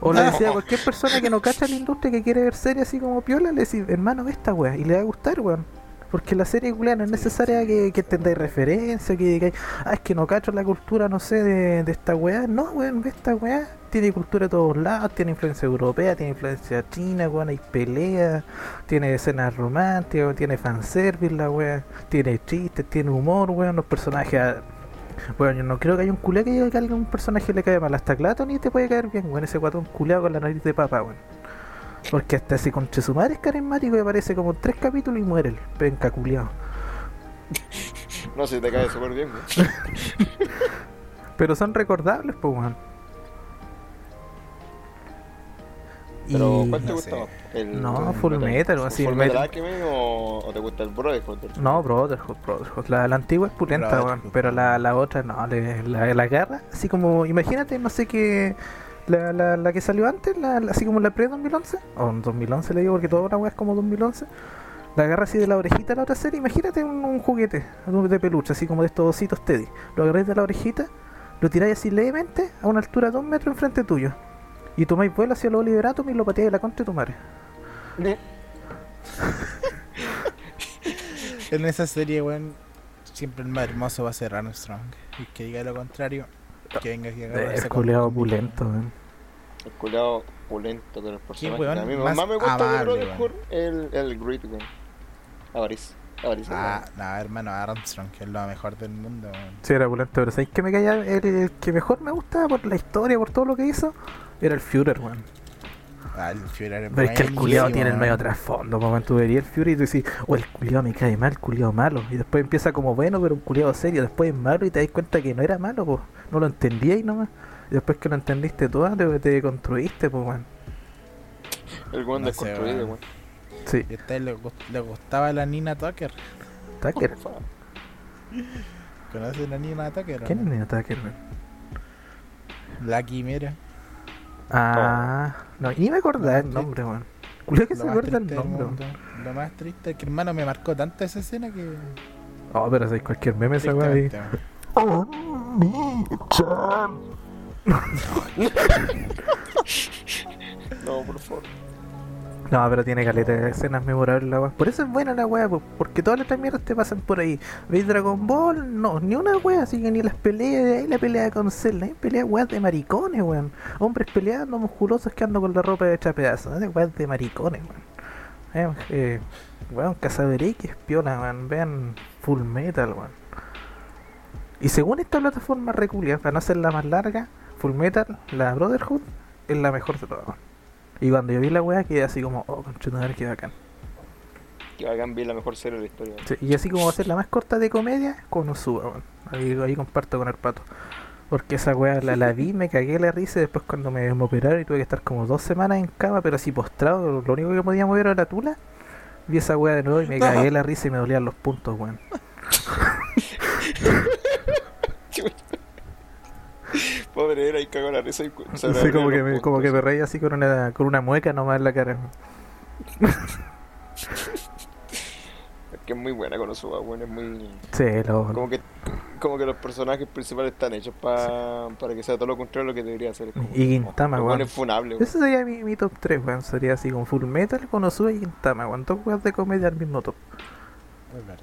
O le decía a cualquier persona que no cacha la industria que quiere ver series así como piola, le decís, hermano, ve esta weá, y le va a gustar, weón. Porque la serie culia no es necesaria que, que entendáis referencia, que digáis, ah, es que no cacho la cultura, no sé, de, de esta weá. No, weón, ve esta weá. Tiene cultura de todos lados, tiene influencia europea, tiene influencia china, weón, hay peleas, tiene escenas románticas, weón, tiene fanservice la weá, tiene chistes, tiene humor, weón, los personajes... Bueno, yo no creo que haya un culé que a algún personaje le cae mal. Hasta Claton y te puede caer bien, weón, ese guatón culeado con la nariz de papa, weón. Porque hasta ese conche su madre es carismático y aparece como en tres capítulos y muere el penca culiado. No sé, te cae súper bien, güey. Pero son recordables, pues, weón. Pero, Y- ¿cuál te no gusta más? El, No, el Full Metal, o así, ¿Full Metal Metal. Alchemy o, o te gusta el Brotherhood? No, Brotherhood, Brotherhood. La, la antigua es pulenta, weón. Pero la, la otra no, le- la, la garra. Así como, imagínate, no sé qué. La, la, la que salió antes, la, la- así como la pre-2011. O en 2011 le digo, porque toda una weá es como 2011. La agarra así de la orejita a la otra serie. Imagínate un, un juguete de peluche, así como de estos ositos Teddy. Lo agarráis de la orejita, lo tiráis así levemente a una altura de 2 metros enfrente tuyo. Y tomáis vuelo hacia los Oliver Atom y lo pateáis de la contra de tu madre. En esa serie, weón, siempre el más hermoso va a ser Armstrong. Y que diga lo contrario, que venga aquí a con- culeado opulento, weón. El culeado pulento de los personajes. weón a mí más más me gusta de el, el weón. Avariz. Ah, no, hermano, Armstrong, que es lo mejor del mundo, weón. Sí, era opulento, pero ¿sabéis que me caía? El, el que mejor me gustaba por la historia, por todo lo que hizo, era el Führer, weón. Ah, el Führer es Pero es que el culiado tiene el medio weón. trasfondo, cuando tú verías el Fury y tú decís, oh, el culiado me cae mal, el culiado malo. Y después empieza como bueno, pero un culiado serio. Después es malo y te das cuenta que no era malo, pues. No lo entendías nomás. Y después que lo entendiste todo, te, te construiste, pues, weón. El weón No desconstruido, weón. weón. Sí, Y a usted le, gust- le gustaba la Nina Tucker. Tucker. ¿Conoces la Nina Tucker? ¿Quién es? Nina Tucker, weón? La quimera. Ah, no, y ni me acordaba el nombre, weón. Culiado que Lo se acuerda el nombre, mundo. Lo más triste es que hermano me marcó tanto esa escena que. Oh, pero si cualquier meme esa weón ahí. Oh, mi chan. No, por favor. No, pero tiene caleta de escenas memorables la weá. Por eso es buena la weá, po, porque todas las otras mierdas te pasan por ahí. ¿Veis Dragon Ball? No, ni una weá, así que ni las peleas de ahí, la pelea con Cell, hay peleas weas de maricones, weón. Hombres peleando, musculosos que andan con la ropa hecha pedazos, de weas de maricones, weón. Eh, eh, weón, X, piola, weón. Vean Full Metal, weón. Y según esta plataforma reculia, para no hacerla más larga, Full Metal, la Brotherhood, es la mejor de todas. Y cuando yo vi la weá quedé así como, oh, conchetumare, qué bacán. Que hagan bien la mejor serie de la historia. Sí, y así como va a ser la más corta de comedia, Konosuba, weón. Ahí, ahí comparto con el pato. Porque esa weá la, la vi, me cagué la risa y después cuando me, me operaron y tuve que estar como dos semanas en cama, pero así postrado, lo único que podía mover era la tula. Vi esa weá de nuevo y me cagué la risa y me dolían los puntos, weón. Pobre era y cagó la risa y Sí, como que, los me, como que me reí así con una, con una mueca nomás en la cara. Es que es muy buena con Osuba, weón. Es muy. Sí, lo, Como que, como que los personajes principales están hechos pa- para que sea todo lo contrario de lo que debería ser. Como- Y Gintama, weón. Es funable, weón. Ese sería mi, mi top 3, weón. Sería así con Full Metal, Konosuba y Gintama, weón. Dos weas de comedia al mismo top. Es verdad.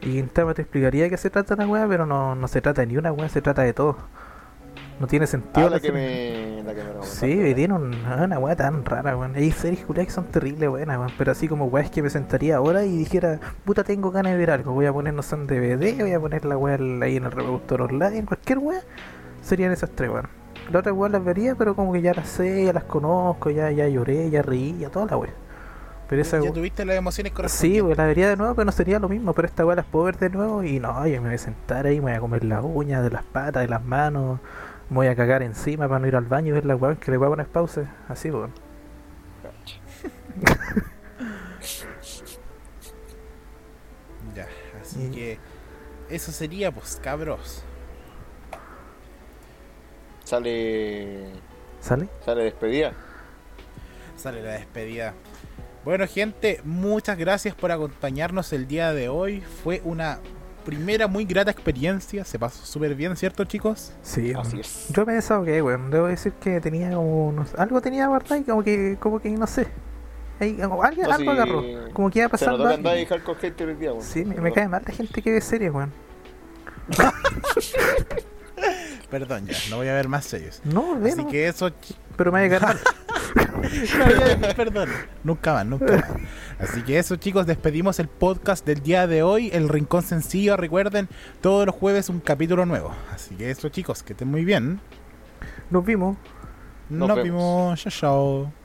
Y Gintama te explicaría de qué se trata la weá, pero no, no se trata de ni una weá, se trata de todo. No tiene sentido. Ah, la la que serie. me. La que me. Sí, y tiene un- una weá tan rara, weón. Hay series culiadas que son terribles buenas, weón. Pero así como weas que me sentaría ahora y dijera, puta, tengo ganas de ver algo. Voy a poner, no sé, en DVD, voy a poner la weá ahí en el reproductor online, cualquier weá. Serían esas tres, weón. La otra weá las vería, pero como que ya las sé, ya las conozco, ya, ya lloré, ya reí, ya toda la weá. Pero esa ya tuviste las emociones Sí, correspondientes. pues la vería de nuevo, pero no sería lo mismo. Pero esta weá las puedo ver de nuevo y no, yo me voy a sentar ahí, me voy a comer las uñas de las patas, de las manos, me voy a cagar encima para no ir al baño y ver la weá que le voy a poner pausa. Así, pues. Ya, así Mm. que eso sería, pues, cabros. Sale. ¿Sale? Sale despedida. Sale la despedida. Bueno, gente, muchas gracias por acompañarnos el día de hoy. Fue una primera muy grata experiencia. Se pasó súper bien, ¿cierto, chicos? Sí, Así es. Yo he pensado que, weón, debo decir que tenía como. no sé, algo tenía guardado y como que, como que no sé. Ahí, como alguien, No, algo sí, agarró. Como que iba Se pasando. notó que día, weón. Sí, me, Se me notó. cae mal la gente que ve series, weón. Perdón, ya, no voy a ver más sellos. No, Así no, que eso, pero me va a mal. Perdón, nunca más, nunca más. Así que eso, chicos, despedimos el podcast del día de hoy, El Rincón Sencillo. Recuerden, todos los jueves un capítulo nuevo. Así que eso, chicos, que estén muy bien. Nos vimos. Nos, Nos vimos. Chao, chao.